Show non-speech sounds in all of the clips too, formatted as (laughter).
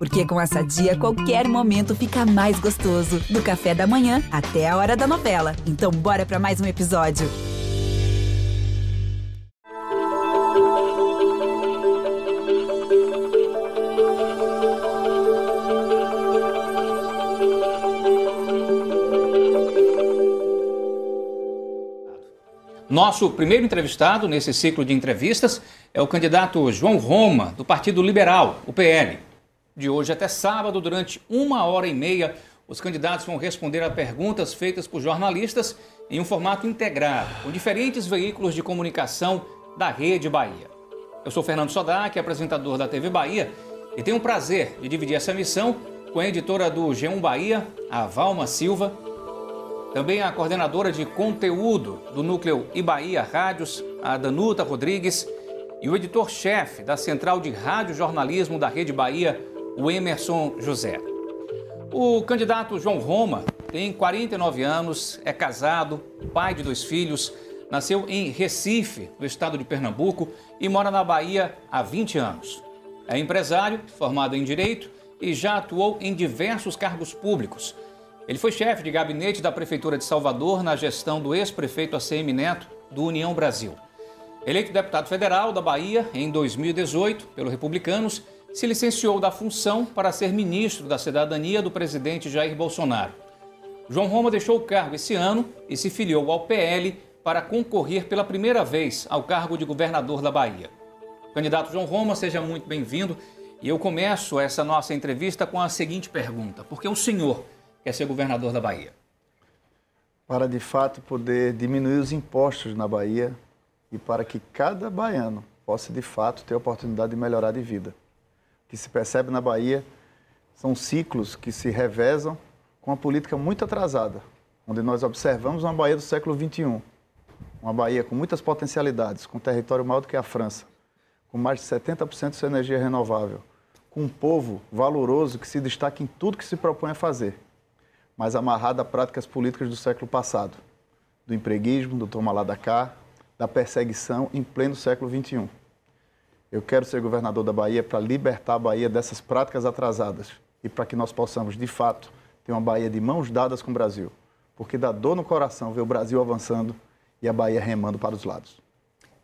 Porque com essa dia, qualquer momento fica mais gostoso. Do café da manhã até a hora da novela. Então, bora para mais um episódio. Nosso primeiro entrevistado nesse ciclo de entrevistas é o candidato João Roma, do Partido Liberal, o PL. De hoje até sábado, durante uma hora e meia, os candidatos vão responder a perguntas feitas por jornalistas em um formato integrado, com diferentes veículos de comunicação da Rede Bahia. Eu sou Fernando Sodac, apresentador da TV Bahia, e tenho o prazer de dividir essa missão com a editora do G1 Bahia, a Valma Silva, também a coordenadora de conteúdo do núcleo Ibaía Rádios, a Danuta Rodrigues, e o editor-chefe da Central de Rádio Jornalismo da Rede Bahia, o Emerson José. O candidato João Roma tem 49 anos, é casado, pai de dois filhos, nasceu em Recife, no estado de Pernambuco, e mora na Bahia há 20 anos. É empresário, formado em Direito e já atuou em diversos cargos públicos ele foi chefe de gabinete da Prefeitura de Salvador na gestão do ex-prefeito ACM Neto, do União Brasil. Eleito deputado federal da Bahia em 2018 pelos republicanos, se licenciou da função para ser ministro da Cidadania do presidente Jair Bolsonaro. João Roma deixou o cargo esse ano e se filiou ao PL para concorrer pela primeira vez ao cargo de governador da Bahia. Candidato João Roma, seja muito bem-vindo. E eu começo essa nossa entrevista com a seguinte pergunta: por que o senhor quer ser governador da Bahia? Para de fato poder diminuir os impostos na Bahia e para que cada baiano possa de fato ter a oportunidade de melhorar de vida. Que se percebe na Bahia são ciclos que se revezam com uma política muito atrasada, onde nós observamos uma Bahia do século XXI, uma Bahia com muitas potencialidades, com território maior do que a França, com mais de 70% de sua energia renovável, com um povo valoroso que se destaca em tudo que se propõe a fazer mas amarrada a práticas políticas do século passado, do empreguismo, do toma lá da cá, da perseguição em pleno século XXI. Eu quero ser governador da Bahia para libertar a Bahia dessas práticas atrasadas e para que nós possamos, de fato, ter uma Bahia de mãos dadas com o Brasil, porque dá dor no coração ver o Brasil avançando e a Bahia remando para os lados.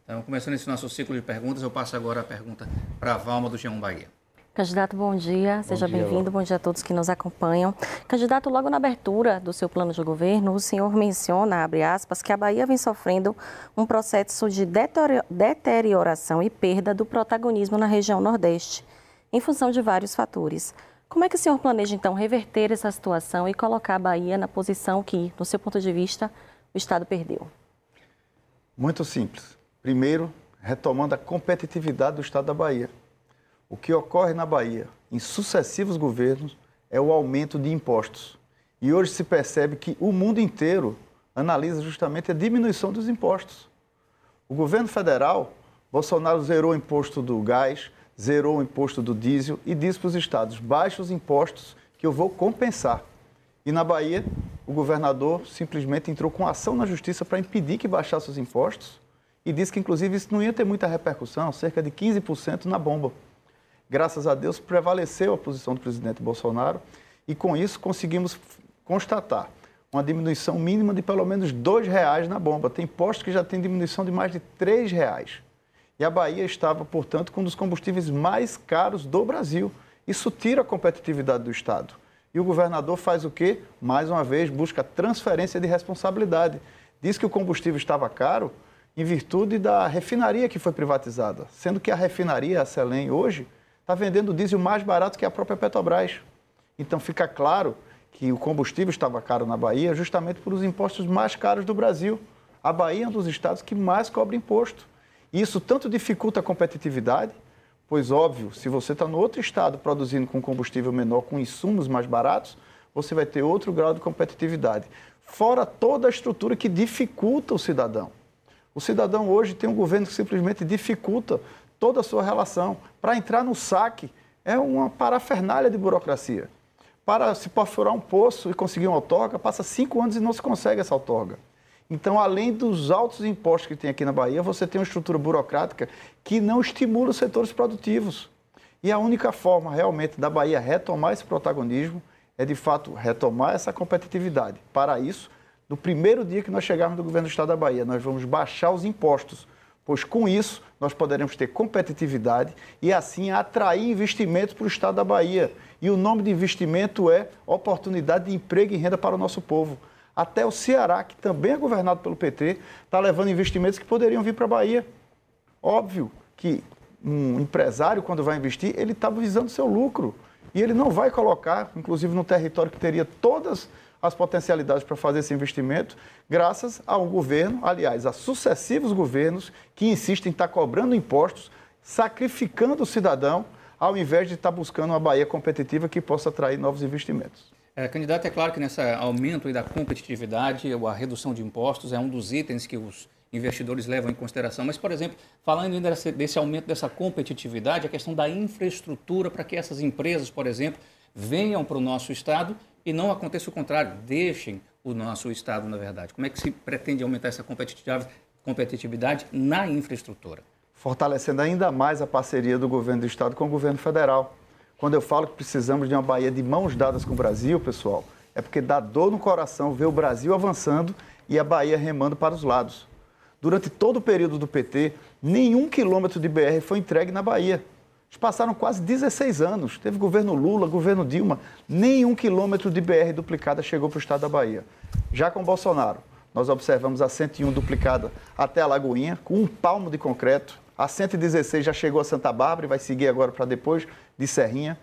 Então, começando esse nosso ciclo de perguntas, eu passo agora a pergunta para a Valma do G1 Bahia. Candidato, bom dia. Seja bem-vindo. Bom dia a todos que nos acompanham. Candidato, logo na abertura do seu plano de governo, o senhor menciona, abre aspas, que a Bahia vem sofrendo um processo de deterioração e perda do protagonismo na região Nordeste, em função de vários fatores. Como é que o senhor planeja, então, reverter essa situação e colocar a Bahia na posição que, no seu ponto de vista, o Estado perdeu? Muito simples. Primeiro, retomando a competitividade do Estado da Bahia o que ocorre na Bahia, em sucessivos governos, é o aumento de impostos. E hoje se percebe que o mundo inteiro analisa justamente a diminuição dos impostos. O governo federal, Bolsonaro zerou o imposto do gás, zerou o imposto do diesel e disse para os estados: baixe os impostos que eu vou compensar. E na Bahia, o governador simplesmente entrou com ação na justiça para impedir que baixasse os impostos e disse que, inclusive, isso não ia ter muita repercussão, cerca de 15% na bomba graças a Deus, prevaleceu a posição do presidente Bolsonaro e, com isso, conseguimos constatar uma diminuição mínima de pelo menos R$ reais na bomba. Tem postos que já tem diminuição de mais de R$ reais. E a Bahia estava, portanto, com um dos combustíveis mais caros do Brasil. Isso tira a competitividade do Estado. E o governador faz o quê? Mais uma vez, busca transferência de responsabilidade. Diz que o combustível estava caro em virtude da refinaria que foi privatizada, sendo que a refinaria, a Selem, hoje, está vendendo diesel mais barato que a própria Petrobras. Então fica claro que o combustível estava caro na Bahia justamente por os impostos mais caros do Brasil. A Bahia é um dos estados que mais cobra imposto. E isso tanto dificulta a competitividade, pois, óbvio, se você está no outro estado produzindo com combustível menor, com insumos mais baratos, você vai ter outro grau de competitividade. Fora toda a estrutura que dificulta o cidadão. O cidadão hoje tem um governo que simplesmente dificulta toda a sua relação. Para entrar no saque é uma parafernália de burocracia. Para se perfurar um poço e conseguir uma outorga, passa cinco anos e não se consegue essa outorga. Então, além dos altos impostos que tem aqui na Bahia, você tem uma estrutura burocrática que não estimula os setores produtivos. E a única forma realmente da Bahia retomar esse protagonismo é, de fato, retomar essa competitividade. Para isso, no primeiro dia que nós chegarmos no governo do Estado da Bahia, nós vamos baixar os impostos, pois com isso nós poderemos ter competitividade e assim atrair investimentos para o Estado da Bahia. E o nome de investimento é oportunidade de emprego e renda para o nosso povo. Até o Ceará, que também é governado pelo PT, está levando investimentos que poderiam vir para a Bahia. Óbvio que um empresário, quando vai investir, ele está visando seu lucro. E ele não vai colocar, inclusive no território que teria todas as potencialidades para fazer esse investimento, graças a um governo, aliás, a sucessivos governos que insistem em estar cobrando impostos, sacrificando o cidadão, ao invés de estar buscando uma Bahia competitiva que possa atrair novos investimentos. É, candidato, é claro que nesse aumento da competitividade, a redução de impostos é um dos itens que os investidores levam em consideração. Mas, por exemplo, falando ainda desse, desse aumento dessa competitividade, a questão da infraestrutura para que essas empresas, por exemplo, venham para o nosso estado e não aconteça o contrário, deixem o nosso estado, na verdade. Como é que se pretende aumentar essa competitividade na infraestrutura? Fortalecendo ainda mais a parceria do governo do estado com o governo federal. Quando eu falo que precisamos de uma Bahia de mãos dadas com o Brasil, pessoal, é porque dá dor no coração ver o Brasil avançando e a Bahia remando para os lados. Durante todo o período do PT, nenhum quilômetro de BR foi entregue na Bahia. Eles passaram quase 16 anos. Teve governo Lula, governo Dilma, nenhum quilômetro de BR duplicada chegou para o estado da Bahia. Já com Bolsonaro, nós observamos a 101 duplicada até a Lagoinha, com um palmo de concreto. A 116 já chegou a Santa Bárbara e vai seguir agora para depois de Serrinha.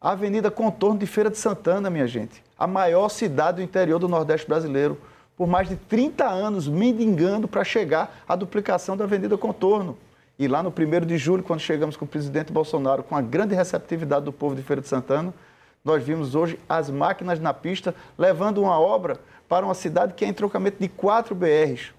A Avenida Contorno de Feira de Santana, minha gente, a maior cidade do interior do Nordeste brasileiro por mais de 30 anos mendigando para chegar à duplicação da Avenida Contorno. E lá no 1 de julho, quando chegamos com o presidente Bolsonaro, com a grande receptividade do povo de Feira de Santana, nós vimos hoje as máquinas na pista levando uma obra para uma cidade que é em trocamento de quatro BRs.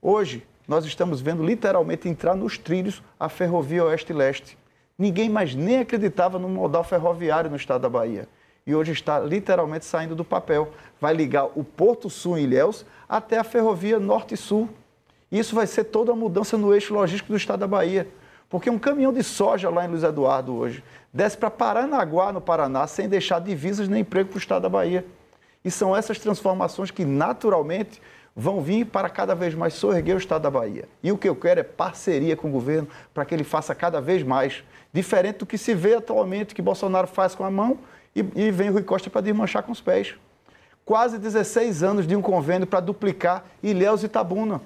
Hoje, nós estamos vendo literalmente entrar nos trilhos a ferrovia Oeste-Leste. Ninguém mais nem acreditava no modal ferroviário no estado da Bahia e hoje está literalmente saindo do papel. Vai ligar o Porto Sul em Ilhéus até a ferrovia Norte Sul. Isso vai ser toda a mudança no eixo logístico do estado da Bahia. Porque um caminhão de soja lá em Luiz Eduardo hoje desce para Paranaguá, no Paraná, sem deixar divisas nem emprego para o estado da Bahia. E são essas transformações que naturalmente vão vir para cada vez mais soerguer o estado da Bahia. E o que eu quero é parceria com o governo para que ele faça cada vez mais. Diferente do que se vê atualmente, que Bolsonaro faz com a mão e, e vem Rui Costa para desmanchar com os pés. Quase 16 anos de um convênio para duplicar Ilhéus e Itabuna.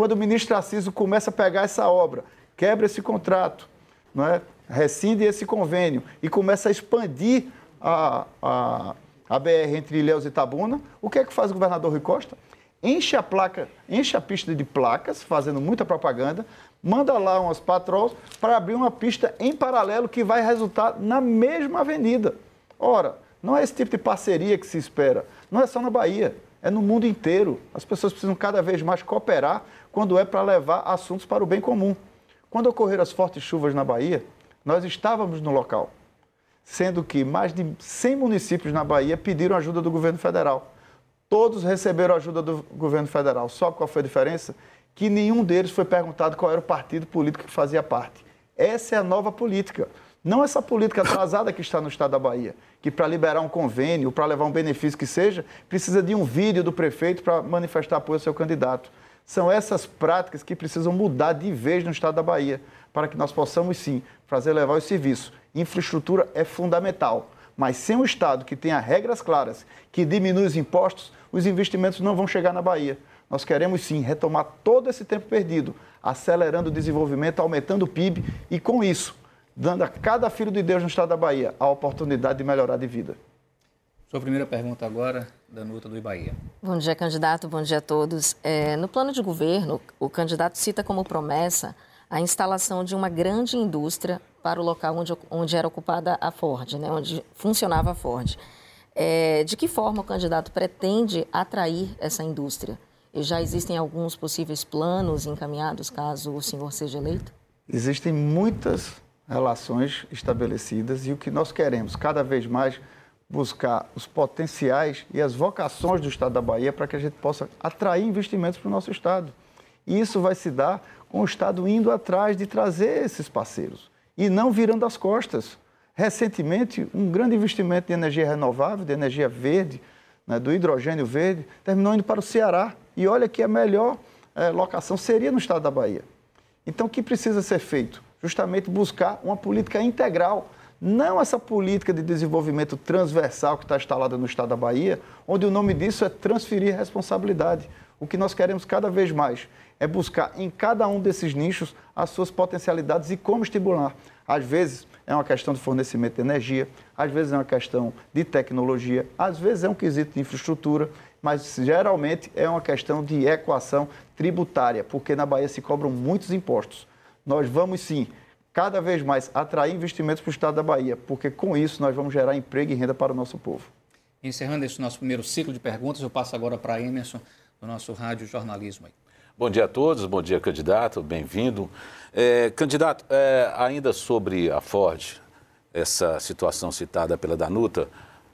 Quando o ministro Tarcísio começa a pegar essa obra, quebra esse contrato, não é? rescinde esse convênio e começa a expandir a, a, a BR entre Ilhéus e Itabuna, o que é que faz o governador Rui Costa? Enche a placa, enche a pista de placas, fazendo muita propaganda, manda lá umas patroas para abrir uma pista em paralelo que vai resultar na mesma avenida. Ora, não é esse tipo de parceria que se espera. Não é só na Bahia, é no mundo inteiro. As pessoas precisam cada vez mais cooperar quando é para levar assuntos para o bem comum. Quando ocorreram as fortes chuvas na Bahia, nós estávamos no local, sendo que mais de 100 municípios na Bahia pediram ajuda do governo federal. Todos receberam ajuda do governo federal. Só qual foi a diferença? Que nenhum deles foi perguntado qual era o partido político que fazia parte. Essa é a nova política. Não essa política atrasada que está no estado da Bahia, que para liberar um convênio, para levar um benefício que seja, precisa de um vídeo do prefeito para manifestar apoio ao seu candidato. São essas práticas que precisam mudar de vez no estado da Bahia, para que nós possamos sim fazer levar os serviços. Infraestrutura é fundamental, mas sem um estado que tenha regras claras, que diminui os impostos, os investimentos não vão chegar na Bahia. Nós queremos sim retomar todo esse tempo perdido, acelerando o desenvolvimento, aumentando o PIB e com isso dando a cada filho de Deus no estado da Bahia a oportunidade de melhorar de vida. Sua primeira pergunta agora, Danuta do Bahia. Bom dia, candidato. Bom dia a todos. É, no plano de governo, o candidato cita como promessa a instalação de uma grande indústria para o local onde, onde era ocupada a Ford, né, onde funcionava a Ford. É, de que forma o candidato pretende atrair essa indústria? E já existem alguns possíveis planos encaminhados caso o senhor seja eleito? Existem muitas relações estabelecidas e o que nós queremos cada vez mais buscar os potenciais e as vocações do Estado da Bahia para que a gente possa atrair investimentos para o nosso Estado. E isso vai se dar com o Estado indo atrás de trazer esses parceiros. e não virando as costas. Recentemente, um grande investimento de energia renovável, de energia verde, né, do hidrogênio verde, terminou indo para o Ceará. E olha que a melhor é, locação seria no estado da Bahia. Então, o que precisa ser feito? Justamente buscar uma política integral, não essa política de desenvolvimento transversal que está instalada no estado da Bahia, onde o nome disso é transferir responsabilidade. O que nós queremos cada vez mais é buscar em cada um desses nichos as suas potencialidades e como estimular. Às vezes é uma questão de fornecimento de energia, às vezes é uma questão de tecnologia, às vezes é um quesito de infraestrutura, mas geralmente é uma questão de equação tributária, porque na Bahia se cobram muitos impostos. Nós vamos sim cada vez mais atrair investimentos para o estado da Bahia, porque com isso nós vamos gerar emprego e renda para o nosso povo. Encerrando esse nosso primeiro ciclo de perguntas, eu passo agora para Emerson, do nosso Rádio Jornalismo. Bom dia a todos, bom dia, candidato, bem-vindo. É, candidato, é, ainda sobre a Ford, essa situação citada pela Danuta,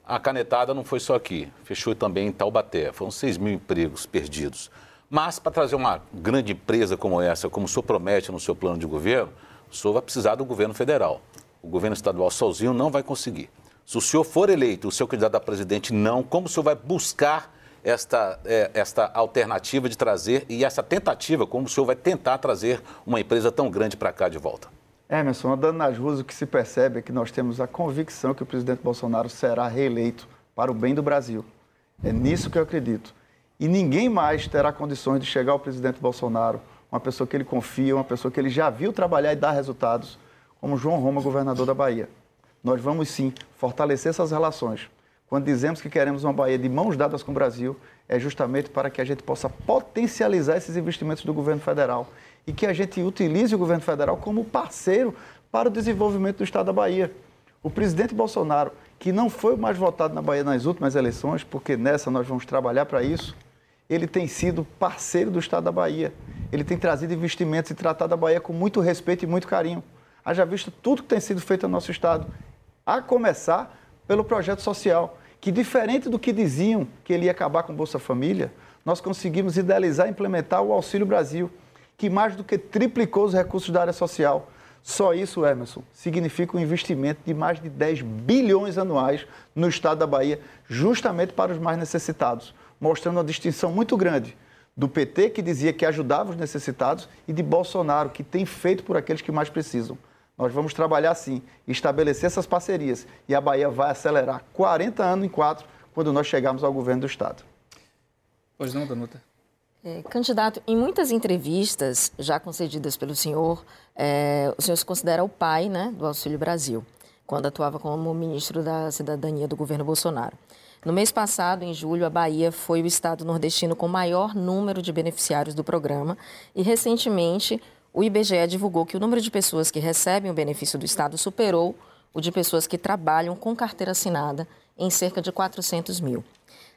a canetada não foi só aqui, fechou também em Taubaté, foram 6 mil empregos perdidos. Mas para trazer uma grande empresa como essa, como o senhor promete no seu plano de governo, o senhor vai precisar do governo federal. O governo estadual sozinho não vai conseguir. Se o senhor for eleito, o seu candidato a presidente não, como o senhor vai buscar esta, é, esta alternativa de trazer e essa tentativa, como o senhor vai tentar trazer uma empresa tão grande para cá de volta? Emerson, andando nas ruas, o que se percebe é que nós temos a convicção que o presidente Bolsonaro será reeleito para o bem do Brasil. É nisso que eu acredito. E ninguém mais terá condições de chegar ao presidente Bolsonaro, uma pessoa que ele confia, uma pessoa que ele já viu trabalhar e dar resultados, como João Roma, governador da Bahia. Nós vamos sim fortalecer essas relações. Quando dizemos que queremos uma Bahia de mãos dadas com o Brasil, é justamente para que a gente possa potencializar esses investimentos do governo federal e que a gente utilize o governo federal como parceiro para o desenvolvimento do estado da Bahia. O presidente Bolsonaro, que não foi o mais votado na Bahia nas últimas eleições, porque nessa nós vamos trabalhar para isso, ele tem sido parceiro do Estado da Bahia. Ele tem trazido investimentos e tratado a Bahia com muito respeito e muito carinho. Haja visto tudo que tem sido feito no nosso Estado. A começar pelo projeto social, que diferente do que diziam que ele ia acabar com Bolsa Família, nós conseguimos idealizar e implementar o Auxílio Brasil, que mais do que triplicou os recursos da área social. Só isso, Emerson, significa um investimento de mais de 10 bilhões anuais no estado da Bahia, justamente para os mais necessitados mostrando uma distinção muito grande do PT, que dizia que ajudava os necessitados, e de Bolsonaro, que tem feito por aqueles que mais precisam. Nós vamos trabalhar assim, estabelecer essas parcerias, e a Bahia vai acelerar 40 anos em quatro, quando nós chegarmos ao governo do Estado. Pois não, Danuta? É, candidato, em muitas entrevistas já concedidas pelo senhor, é, o senhor se considera o pai né, do Auxílio Brasil, quando atuava como ministro da Cidadania do governo Bolsonaro. No mês passado, em julho, a Bahia foi o estado nordestino com maior número de beneficiários do programa e, recentemente, o IBGE divulgou que o número de pessoas que recebem o benefício do estado superou o de pessoas que trabalham com carteira assinada em cerca de 400 mil.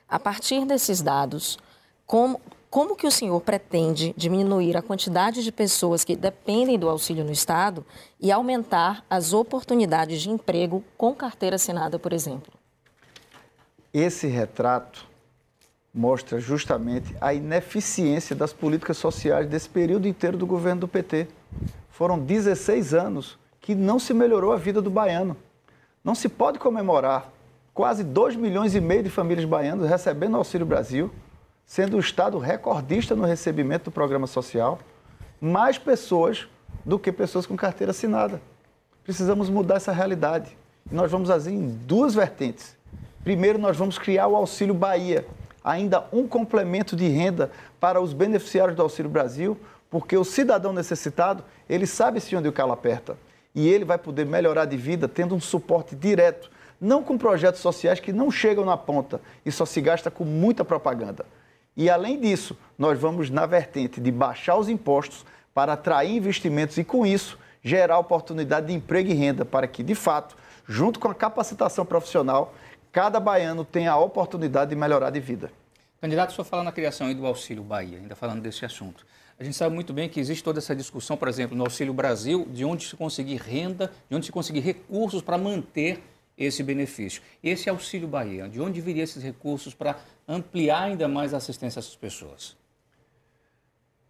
A partir desses dados, como, como que o senhor pretende diminuir a quantidade de pessoas que dependem do auxílio no Estado e aumentar as oportunidades de emprego com carteira assinada, por exemplo? Esse retrato mostra justamente a ineficiência das políticas sociais desse período inteiro do governo do PT. Foram 16 anos que não se melhorou a vida do baiano. Não se pode comemorar quase 2 milhões e meio de famílias baianas recebendo Auxílio Brasil, sendo o Estado recordista no recebimento do programa social, mais pessoas do que pessoas com carteira assinada. Precisamos mudar essa realidade. E nós vamos agir em duas vertentes. Primeiro, nós vamos criar o Auxílio Bahia, ainda um complemento de renda para os beneficiários do Auxílio Brasil, porque o cidadão necessitado, ele sabe se onde o calo aperta. E ele vai poder melhorar de vida tendo um suporte direto, não com projetos sociais que não chegam na ponta e só se gasta com muita propaganda. E além disso, nós vamos na vertente de baixar os impostos para atrair investimentos e com isso gerar oportunidade de emprego e renda para que, de fato, junto com a capacitação profissional, cada baiano tem a oportunidade de melhorar de vida. Candidato, só fala na criação do Auxílio Bahia, ainda falando desse assunto. A gente sabe muito bem que existe toda essa discussão, por exemplo, no Auxílio Brasil, de onde se conseguir renda, de onde se conseguir recursos para manter esse benefício. Esse Auxílio Bahia, de onde viriam esses recursos para ampliar ainda mais a assistência a essas pessoas?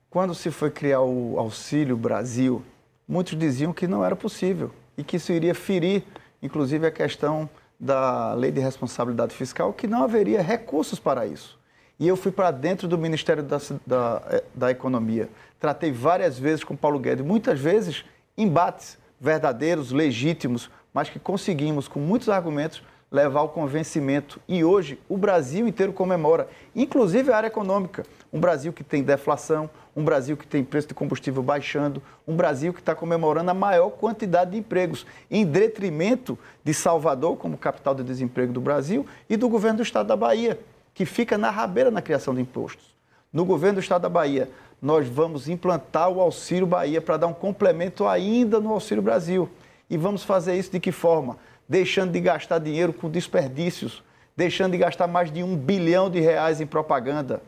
Quando se foi criar o Auxílio Brasil, muitos diziam que não era possível. e que isso iria ferir, inclusive, a questão da lei de responsabilidade fiscal, que não haveria recursos para isso. E eu fui para dentro do Ministério da, da, eh, da Economia. Tratei várias vezes com Paulo Guedes, muitas vezes embates verdadeiros, legítimos, mas que conseguimos, com muitos argumentos, levar ao convencimento. E hoje o Brasil inteiro comemora, inclusive a área econômica. Um Brasil que tem deflação, um Brasil que tem preço de combustível baixando, um Brasil que está comemorando a maior quantidade de empregos, em detrimento de Salvador, como capital de desemprego do Brasil, e do governo do estado da Bahia, que fica na rabeira na criação de impostos. No governo do estado da Bahia, nós vamos implantar o Auxílio Bahia para dar um complemento ainda no Auxílio Brasil. E vamos fazer isso de que forma? deixando de gastar dinheiro com desperdícios, deixando de gastar mais de um bilhão de reais em propaganda.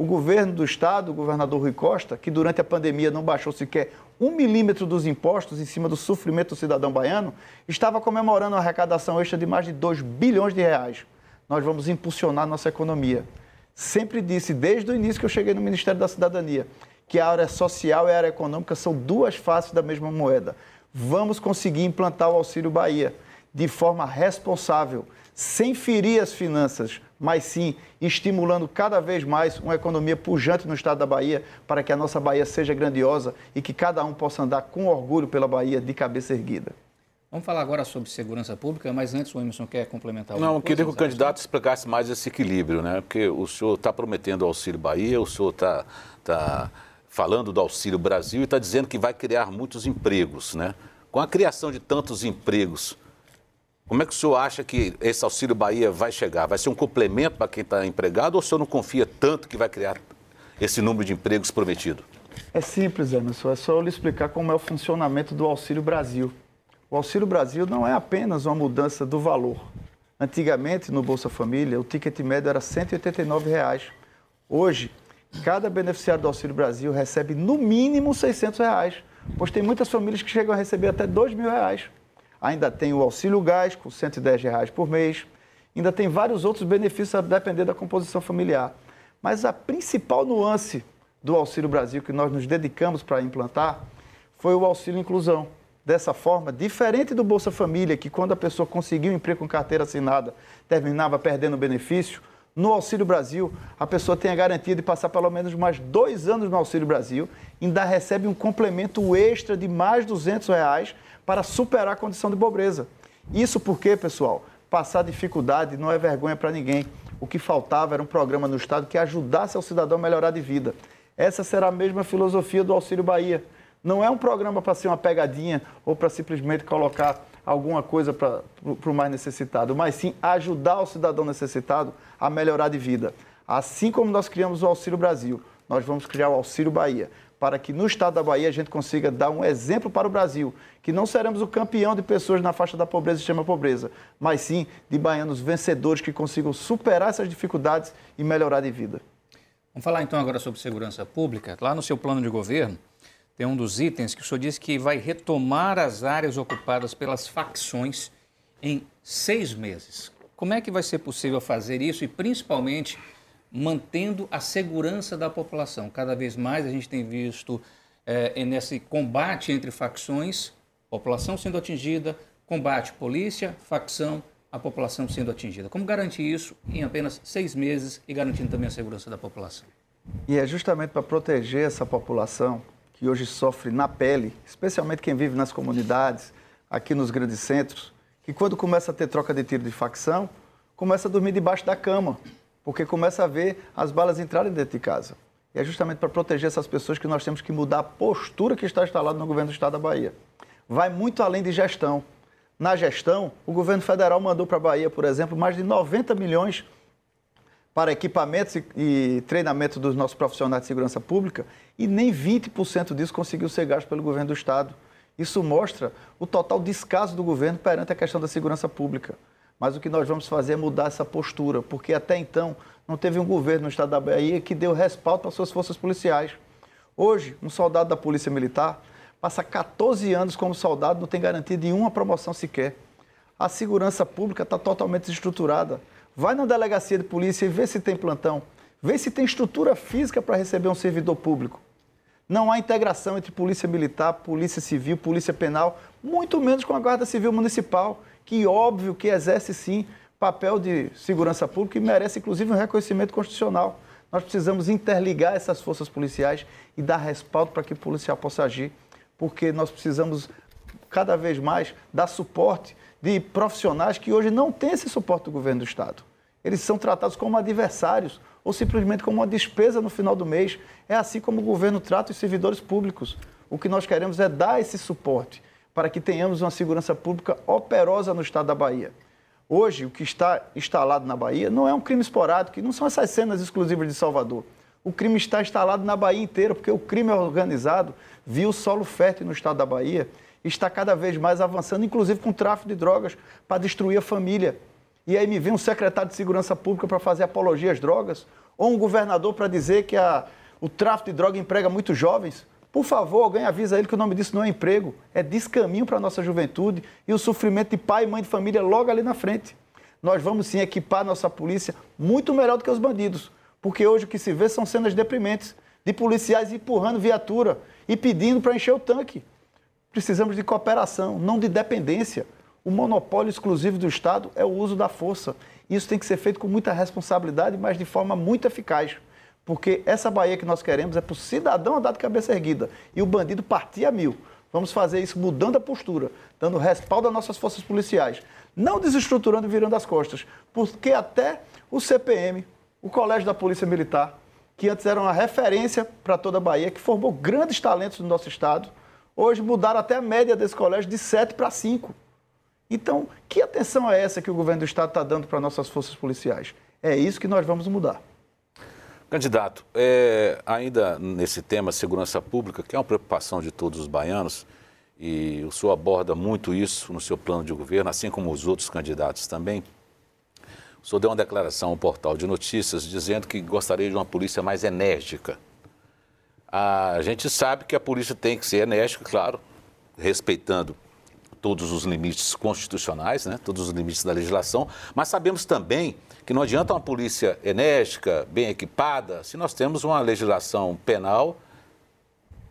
O governo do Estado, o governador Rui Costa, que durante a pandemia não baixou sequer um milímetro dos impostos em cima do sofrimento do cidadão baiano, estava comemorando uma arrecadação extra de mais de 2 bilhões de reais. Nós vamos impulsionar nossa economia. Sempre disse, desde o início que eu cheguei no Ministério da Cidadania, que a área social e a área econômica são duas faces da mesma moeda. Vamos conseguir implantar o Auxílio Bahia de forma responsável, sem ferir as finanças, mas sim estimulando cada vez mais uma economia pujante no estado da Bahia, para que a nossa Bahia seja grandiosa e que cada um possa andar com orgulho pela Bahia de cabeça erguida. Vamos falar agora sobre segurança pública, mas antes o Emerson quer complementar Não, eu queria que o candidato explicasse mais esse equilíbrio, né? Porque o senhor está prometendo o Auxílio Bahia, o senhor está tá falando do Auxílio Brasil e está dizendo que vai criar muitos empregos, né? Com a criação de tantos empregos, como é que o senhor acha que esse Auxílio Bahia vai chegar? Vai ser um complemento para quem está empregado ou o senhor não confia tanto que vai criar esse número de empregos prometido? É simples, Emerson. É só eu lhe explicar como é o funcionamento do Auxílio Brasil. O Auxílio Brasil não é apenas uma mudança do valor. Antigamente, no Bolsa Família, o ticket médio era 189 reais. Hoje, cada beneficiário do Auxílio Brasil recebe no mínimo 600 reais, pois tem muitas famílias que chegam a receber até 2 mil reais. Ainda tem o auxílio gás, com 110 reais por mês. Ainda tem vários outros benefícios a depender da composição familiar. Mas a principal nuance do Auxílio Brasil que nós nos dedicamos para implantar foi o auxílio inclusão. Dessa forma, diferente do Bolsa Família, que quando a pessoa conseguiu um emprego com carteira assinada, terminava perdendo o benefício, no Auxílio Brasil, a pessoa tem a garantia de passar pelo menos mais dois anos no Auxílio Brasil, ainda recebe um complemento extra de mais 200 reais para superar a condição de pobreza. Isso porque, pessoal, passar dificuldade não é vergonha para ninguém. O que faltava era um programa no Estado que ajudasse ao cidadão a melhorar de vida. Essa será a mesma filosofia do Auxílio Bahia. Não é um programa para ser uma pegadinha ou para simplesmente colocar alguma coisa para o mais necessitado, mas sim ajudar o cidadão necessitado a melhorar de vida. Assim como nós criamos o Auxílio Brasil, nós vamos criar o Auxílio Bahia para que no estado da Bahia a gente consiga dar um exemplo para o Brasil, que não seremos o campeão de pessoas na faixa da pobreza e extrema pobreza, mas sim de baianos vencedores que consigam superar essas dificuldades e melhorar de vida. Vamos falar então agora sobre segurança pública. Lá no seu plano de governo, tem um dos itens que o senhor disse que vai retomar as áreas ocupadas pelas facções em seis meses. Como é que vai ser possível fazer isso e, principalmente, mantendo a segurança da população. Cada vez mais a gente tem visto é, nesse combate entre facções, população sendo atingida, combate polícia, facção, a população sendo atingida. Como garantir isso em apenas seis meses e garantindo também a segurança da população? E é justamente para proteger essa população que hoje sofre na pele, especialmente quem vive nas comunidades, aqui nos grandes centros, que quando começa a ter troca de tiro de facção, começa a dormir debaixo da cama, porque começa a ver as balas entrarem dentro de casa. E é justamente para proteger essas pessoas que nós temos que mudar a postura que está instalada no governo do Estado da Bahia. Vai muito além de gestão. Na gestão, o governo federal mandou para a Bahia, por exemplo, mais de 90 milhões para equipamentos e treinamento dos nossos profissionais de segurança pública e nem 20% disso conseguiu ser gasto pelo governo do Estado. Isso mostra o total descaso do governo perante a questão da segurança pública. Mas o que nós vamos fazer é mudar essa postura, porque até então não teve um governo no estado da Bahia que deu respaldo para suas forças policiais. Hoje, um soldado da Polícia Militar passa 14 anos como soldado, não tem garantia de uma promoção sequer. A segurança pública está totalmente desestruturada. Vai na delegacia de polícia e vê se tem plantão, vê se tem estrutura física para receber um servidor público. Não há integração entre polícia militar, polícia civil, polícia penal, muito menos com a Guarda Civil Municipal, que óbvio que exerce sim papel de segurança pública e merece inclusive um reconhecimento constitucional. Nós precisamos interligar essas forças policiais e dar respaldo para que o policial possa agir, porque nós precisamos cada vez mais dar suporte de profissionais que hoje não têm esse suporte do governo do Estado. Eles são tratados como adversários ou simplesmente como uma despesa no final do mês. É assim como o governo trata os servidores públicos. O que nós queremos é dar esse suporte para que tenhamos uma segurança pública operosa no estado da Bahia. Hoje, o que está instalado na Bahia não é um crime esporádico, não são essas cenas exclusivas de Salvador. O crime está instalado na Bahia inteira, porque o crime organizado viu o solo fértil no estado da Bahia está cada vez mais avançando, inclusive com tráfico de drogas, para destruir a família. E aí me vem um secretário de Segurança Pública para fazer apologia às drogas, ou um governador para dizer que a, o tráfico de droga emprega muitos jovens. Por favor, alguém avisa ele que o nome disso não é emprego, é descaminho para a nossa juventude e o sofrimento de pai e mãe de família logo ali na frente. Nós vamos sim equipar nossa polícia muito melhor do que os bandidos, porque hoje o que se vê são cenas deprimentes de policiais empurrando viatura e pedindo para encher o tanque. Precisamos de cooperação, não de dependência. O monopólio exclusivo do Estado é o uso da força. Isso tem que ser feito com muita responsabilidade, mas de forma muito eficaz. Porque essa Bahia que nós queremos é para o cidadão andar de cabeça erguida e o bandido partir a mil. Vamos fazer isso mudando a postura, dando respaldo às nossas forças policiais, não desestruturando e virando as costas, porque até o CPM, o Colégio da Polícia Militar, que antes era uma referência para toda a Bahia, que formou grandes talentos no nosso estado, hoje mudaram até a média desse colégio de 7 para 5. Então, que atenção é essa que o governo do estado está dando para nossas forças policiais? É isso que nós vamos mudar. Candidato, é, ainda nesse tema segurança pública, que é uma preocupação de todos os baianos, e o senhor aborda muito isso no seu plano de governo, assim como os outros candidatos também. O senhor deu uma declaração ao portal de notícias dizendo que gostaria de uma polícia mais enérgica. A gente sabe que a polícia tem que ser enérgica, claro, respeitando todos os limites constitucionais, né, todos os limites da legislação, mas sabemos também que não adianta uma polícia enérgica, bem equipada, se nós temos uma legislação penal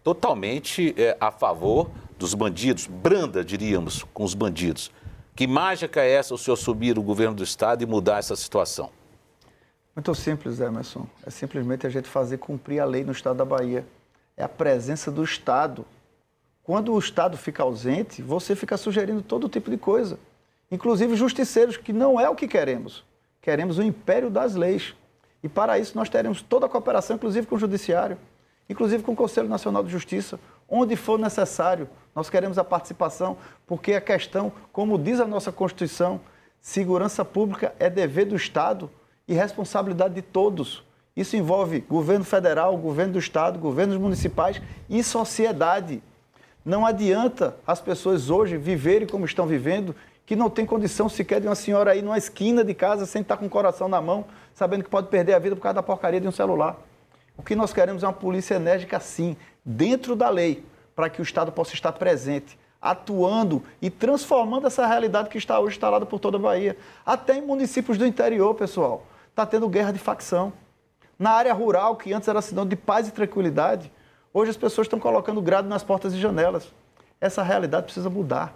totalmente é, a favor dos bandidos, branda, diríamos, com os bandidos. Que mágica é essa o senhor subir o governo do Estado e mudar essa situação? Muito simples, Emerson. É simplesmente a gente fazer cumprir a lei no Estado da Bahia. É a presença do Estado quando o Estado fica ausente, você fica sugerindo todo tipo de coisa, inclusive justiceiros, que não é o que queremos. Queremos o império das leis. E para isso nós teremos toda a cooperação, inclusive com o Judiciário, inclusive com o Conselho Nacional de Justiça, onde for necessário. Nós queremos a participação, porque a questão, como diz a nossa Constituição, segurança pública é dever do Estado e responsabilidade de todos. Isso envolve governo federal, governo do Estado, governos municipais e sociedade. Não adianta as pessoas hoje viverem como estão vivendo, que não tem condição sequer de uma senhora aí numa esquina de casa sem estar com o coração na mão, sabendo que pode perder a vida por causa da porcaria de um celular. O que nós queremos é uma polícia enérgica, sim, dentro da lei, para que o Estado possa estar presente, atuando e transformando essa realidade que está hoje instalada por toda a Bahia. Até em municípios do interior, pessoal, está tendo guerra de facção. Na área rural, que antes era sinônimo de paz e tranquilidade, Hoje as pessoas estão colocando grade nas portas e janelas. Essa realidade precisa mudar.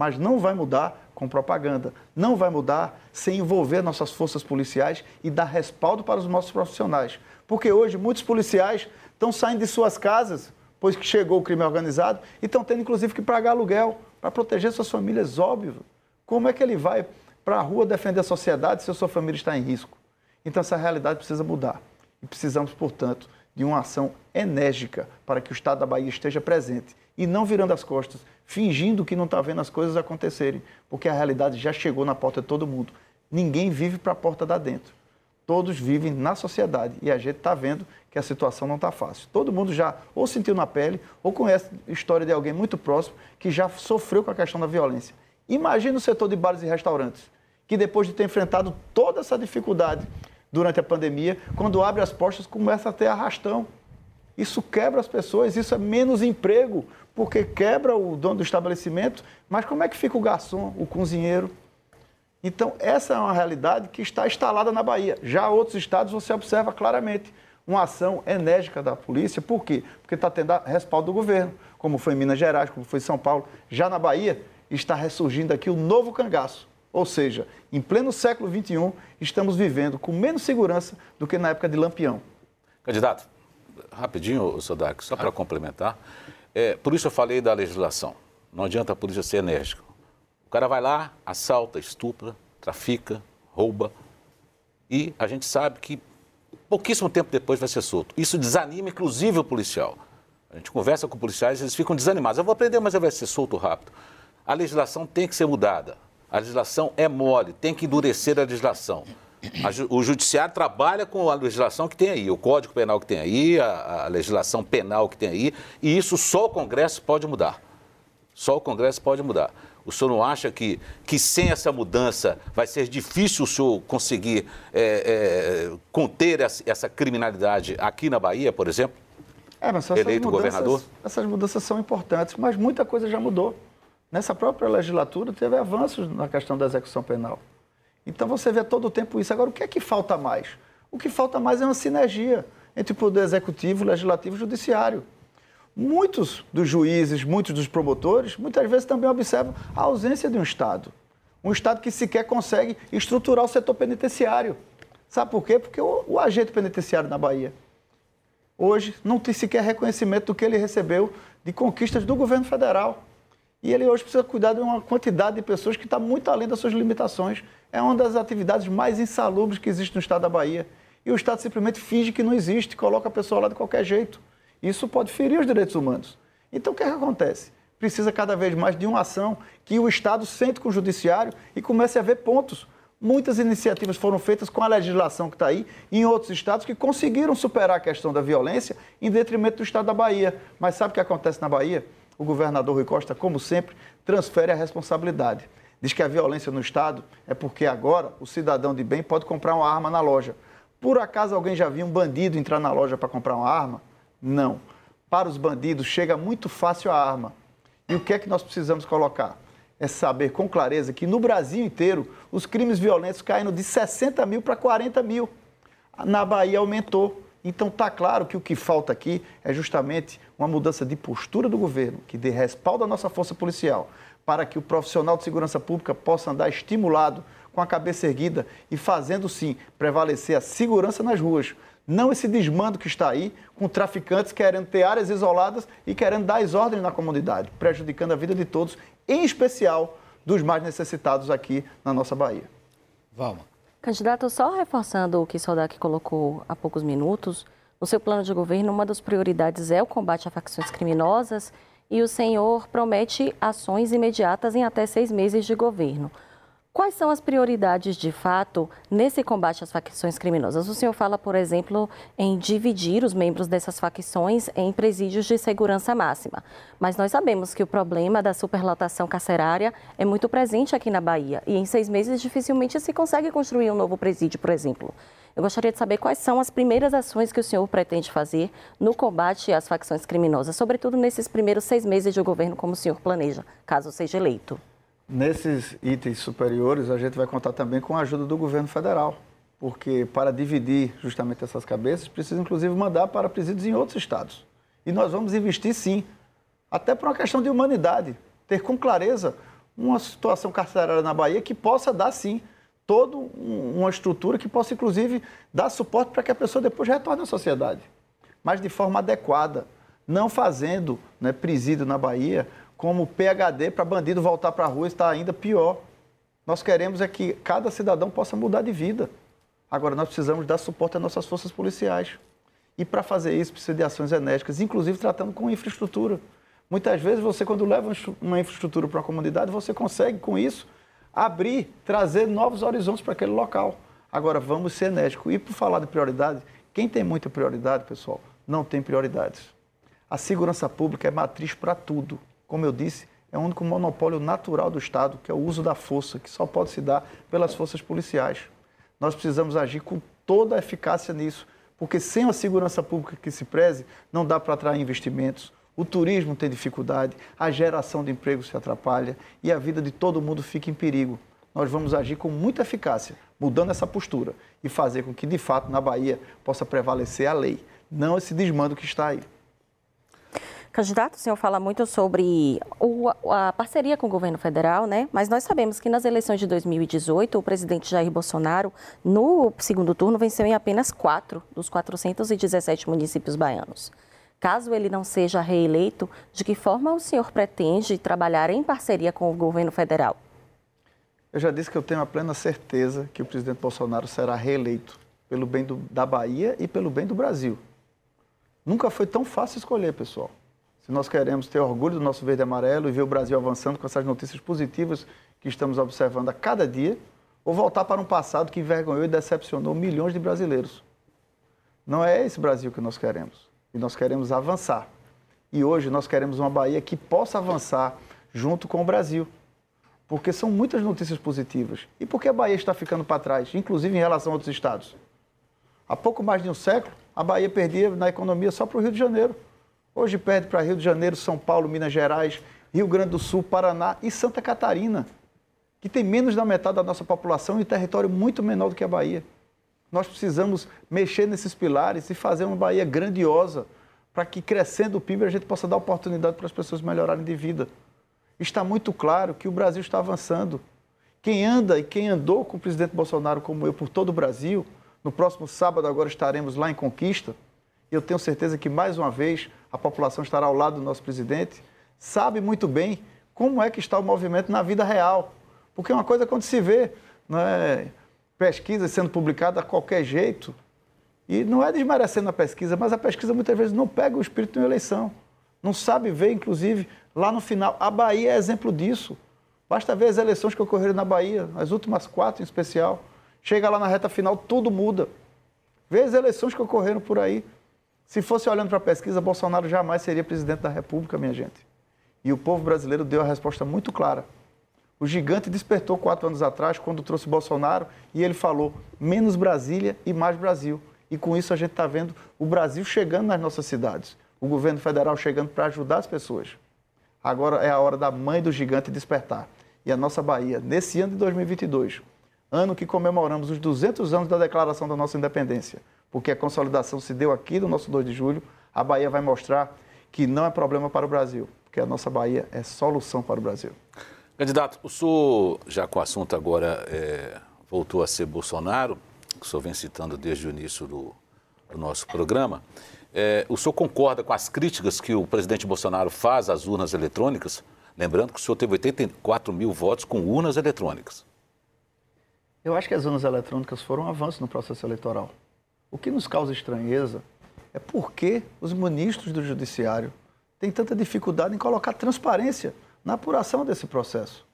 Mas não vai mudar com propaganda. Não vai mudar sem envolver nossas forças policiais e dar respaldo para os nossos profissionais. Porque hoje muitos policiais estão saindo de suas casas, pois que chegou o crime organizado, e estão tendo inclusive que pagar aluguel para proteger suas famílias, óbvio. Como é que ele vai para a rua defender a sociedade se a sua família está em risco? Então essa realidade precisa mudar. E precisamos, portanto, de uma ação enérgica para que o Estado da Bahia esteja presente e não virando as costas, fingindo que não está vendo as coisas acontecerem, porque a realidade já chegou na porta de todo mundo. Ninguém vive para a porta da dentro. Todos vivem na sociedade e a gente está vendo que a situação não está fácil. Todo mundo já ou sentiu na pele ou conhece história de alguém muito próximo que já sofreu com a questão da violência. Imagina o setor de bares e restaurantes, que depois de ter enfrentado toda essa dificuldade durante a pandemia, quando abre as portas, começa a ter arrastão. Isso quebra as pessoas, isso é menos emprego, porque quebra o dono do estabelecimento, mas como é que fica o garçom, o cozinheiro? Então, essa é uma realidade que está instalada na Bahia. Já outros estados você observa claramente. uma ação enérgica da polícia. Por quê? Porque está tendo respaldo do governo, como foi em Minas Gerais, como foi em São Paulo. Já na Bahia, está ressurgindo aqui o novo cangaço. Ou seja, em pleno século XXI, estamos vivendo com menos segurança do que na época de Lampião. Candidato, rapidinho, Sodak, só para complementar. É, por isso eu falei da legislação. Não adianta a polícia ser enérgica. O cara vai lá, assalta, estupra, trafica, rouba. E a gente sabe que pouquíssimo tempo depois vai ser solto. Isso desanima, inclusive, o policial. A gente conversa com policiais, eles ficam desanimados. Eu vou aprender, mas eu vai ser solto rápido. A legislação tem que ser mudada. A legislação é mole, tem que endurecer a legislação. O judiciário trabalha com a legislação que tem aí, o Código Penal que tem aí, a, a, legislação penal que tem aí, e isso só o Congresso pode mudar. Só o Congresso pode mudar. O senhor não acha que, que sem essa mudança vai ser difícil o senhor conseguir é, é, conter essa, criminalidade aqui na Bahia, por exemplo? É, mas eleito governador? Essas mudanças são importantes, mas muita coisa já mudou. Nessa própria legislatura teve avanços na questão da execução penal. Então você vê todo o tempo isso. Agora, o que é que falta mais? O que falta mais é uma sinergia entre o poder executivo, legislativo e judiciário. Muitos dos juízes, muitos dos promotores, muitas vezes também observam a ausência de um Estado. Um Estado que sequer consegue estruturar o setor penitenciário. Sabe por quê? Porque o, o agente penitenciário na Bahia hoje não tem sequer reconhecimento do que ele recebeu de conquistas do governo federal. E ele hoje precisa cuidar de uma quantidade de pessoas que está muito além das suas limitações. É uma das atividades mais insalubres que existe no estado da Bahia. E o Estado simplesmente finge que não existe, coloca a pessoa lá de qualquer jeito. Isso pode ferir os direitos humanos. Então o que, é que acontece? Precisa cada vez mais de uma ação que o Estado sente com o Judiciário e comece a ver pontos. Muitas iniciativas foram feitas com a legislação que está aí em outros estados que conseguiram superar a questão da violência em detrimento do estado da Bahia. Mas sabe o que acontece na Bahia? O governador Rui Costa, como sempre, transfere a responsabilidade. Diz que a violência no estado é porque agora o cidadão de bem pode comprar uma arma na loja. Por acaso alguém já viu um bandido entrar na loja para comprar uma arma? Não. Para os bandidos chega muito fácil a arma. E o que é que nós precisamos colocar? É saber com clareza que no Brasil inteiro os crimes violentos caíram de 60 mil para 40 mil. Na Bahia aumentou. Então está claro que o que falta aqui é justamente uma mudança de postura do governo, que dê respaldo à nossa força policial, para que o profissional de segurança pública possa andar estimulado, com a cabeça erguida e fazendo sim prevalecer a segurança nas ruas. Não esse desmando que está aí, com traficantes querendo ter áreas isoladas e querendo dar as ordens na comunidade, prejudicando a vida de todos, em especial dos mais necessitados aqui na nossa Bahia. Valma. Candidato, só reforçando o que o Soldac colocou há poucos minutos, no seu plano de governo, uma das prioridades é o combate a facções criminosas e o senhor promete ações imediatas em até seis meses de governo. Quais são as prioridades, de fato, nesse combate às facções criminosas? O senhor fala, por exemplo, em dividir os membros dessas facções em presídios de segurança máxima. Mas nós sabemos que o problema da superlotação carcerária é muito presente aqui na Bahia. E em seis meses, dificilmente se consegue construir um novo presídio, por exemplo. Eu gostaria de saber quais são as primeiras ações que o senhor pretende fazer no combate às facções criminosas, sobretudo nesses primeiros seis meses de governo, como o senhor planeja, caso seja eleito. Nesses itens superiores, a gente vai contar também com a ajuda do governo federal, porque para dividir justamente essas cabeças, precisa inclusive mandar para presídios em outros estados. E nós vamos investir sim, até por uma questão de humanidade, ter com clareza uma situação carcerária na Bahia que possa dar sim toda uma estrutura que possa inclusive dar suporte para que a pessoa depois retorne à sociedade, mas de forma adequada, não fazendo né, presídio na Bahia como PHD para bandido voltar para a rua está ainda pior. Nós queremos é que cada cidadão possa mudar de vida. Agora, nós precisamos dar suporte às nossas forças policiais. E para fazer isso, precisa de ações enérgicas, inclusive tratando com infraestrutura. Muitas vezes, você, quando leva uma infraestrutura para uma comunidade, você consegue, com isso, abrir, trazer novos horizontes para aquele local. Agora, vamos ser enérgicos. E por falar de prioridade, quem tem muita prioridade, pessoal, não tem prioridades. A segurança pública é matriz para tudo como eu disse, é o único monopólio natural do Estado, que é o uso da força, que só pode se dar pelas forças policiais. Nós precisamos agir com toda a eficácia nisso, porque sem a segurança pública que se preze, não dá para atrair investimentos, o turismo tem dificuldade, a geração de emprego se atrapalha e a vida de todo mundo fica em perigo. nós vamos agir com muita eficácia, mudando essa postura e fazer com que, de fato, na Bahia possa prevalecer a lei, não esse desmando que está aí. Candidato, o senhor fala muito sobre o, a parceria com o governo federal, né? Mas nós sabemos que nas eleições de 2018, o presidente Jair Bolsonaro, no segundo turno, venceu em apenas quatro dos 417 municípios baianos. Caso ele não seja reeleito, de que forma o senhor pretende trabalhar em parceria com o governo federal? Eu já disse que eu tenho a plena certeza que o presidente Bolsonaro será reeleito pelo bem do, da Bahia e pelo bem do Brasil. Nunca foi tão fácil escolher, pessoal nós queremos ter orgulho do nosso verde e amarelo e ver o Brasil avançando com essas notícias positivas que estamos observando a cada dia, ou voltar para um passado que envergonhou e decepcionou milhões de brasileiros. Não é esse Brasil que nós queremos. E nós queremos avançar. E hoje nós queremos uma Bahia que possa avançar junto com o Brasil. Porque são muitas notícias positivas. E por que a Bahia está ficando para trás, inclusive em relação a outros estados? Há pouco mais de um século, a Bahia perdia na economia só para o Rio de Janeiro. Hoje perde para Rio de Janeiro, São Paulo, Minas Gerais, Rio Grande do Sul, Paraná e Santa Catarina, que tem menos da metade da nossa população e território muito menor do que a Bahia. Nós precisamos mexer nesses pilares e fazer uma Bahia grandiosa para que, crescendo o PIB, a gente possa dar oportunidade para as pessoas melhorarem de vida. Está muito claro que o Brasil está avançando. Quem anda e quem andou com o presidente Bolsonaro, como eu, por todo o Brasil, no próximo sábado agora estaremos lá em Conquista, e eu tenho certeza que, mais uma vez, a população estará ao lado do nosso presidente, sabe muito bem como é que está o movimento na vida real. Porque uma coisa é quando se vê né, pesquisas sendo publicadas a qualquer jeito, e não é desmerecendo a pesquisa, mas a pesquisa muitas vezes não pega o espírito de uma eleição. Não sabe ver, inclusive, lá no final. A Bahia é exemplo disso. Basta ver as eleições que ocorreram na Bahia, as últimas quatro em especial. Chega lá na reta final, tudo muda. Vê as eleições que ocorreram por aí. Se fosse olhando para a pesquisa, Bolsonaro jamais seria presidente da República, minha gente. E o povo brasileiro deu a resposta muito clara. O gigante despertou quatro anos atrás, quando trouxe Bolsonaro, e ele falou: menos Brasília e mais Brasil. E com isso a gente está vendo o Brasil chegando nas nossas cidades, o governo federal chegando para ajudar as pessoas. Agora é a hora da mãe do gigante despertar. E a nossa Bahia, nesse ano de 2022, ano que comemoramos os 200 anos da declaração da nossa independência, porque a consolidação se deu aqui no nosso 2 de julho, a Bahia vai mostrar que não é problema para o Brasil, porque a nossa Bahia é solução para o Brasil. Candidato, o senhor, já com o assunto agora é, voltou a ser Bolsonaro, que o senhor vem citando desde o início do, do nosso programa, é, o senhor concorda com as críticas que o presidente Bolsonaro faz às urnas eletrônicas? Lembrando que o senhor teve 84 mil votos com urnas eletrônicas. Eu acho que as urnas eletrônicas foram um avanço no processo eleitoral. O que nos causa estranheza é porque os ministros do Judiciário têm tanta dificuldade em colocar transparência na apuração desse processo.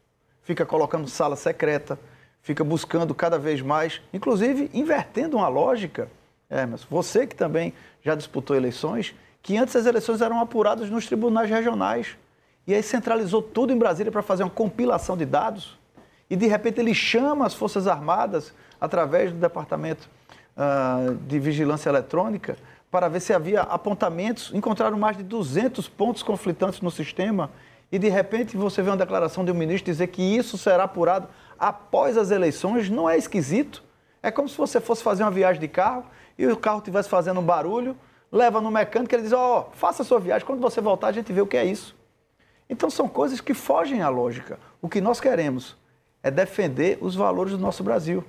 Fica colocando sala secreta, fica buscando cada vez mais, inclusive invertendo uma lógica. É, mas você que também já disputou eleições, que antes as eleições eram apuradas nos tribunais regionais. E aí centralizou tudo em Brasília para fazer uma compilação de dados. E de repente ele chama as Forças Armadas, através do Departamento uh, de vigilância eletrônica para ver se havia apontamentos. Encontraram mais de 200 pontos conflitantes no sistema e, de repente, você vê uma declaração de um ministro dizer que isso será apurado após as eleições. Não é esquisito? É como se você fosse fazer uma viagem de carro e o carro estivesse fazendo um barulho, leva no mecânico e ele diz: Ó, oh, faça a sua viagem, quando você voltar a gente vê o que é isso. Então são coisas que fogem à lógica. O que nós queremos é defender os valores do nosso Brasil.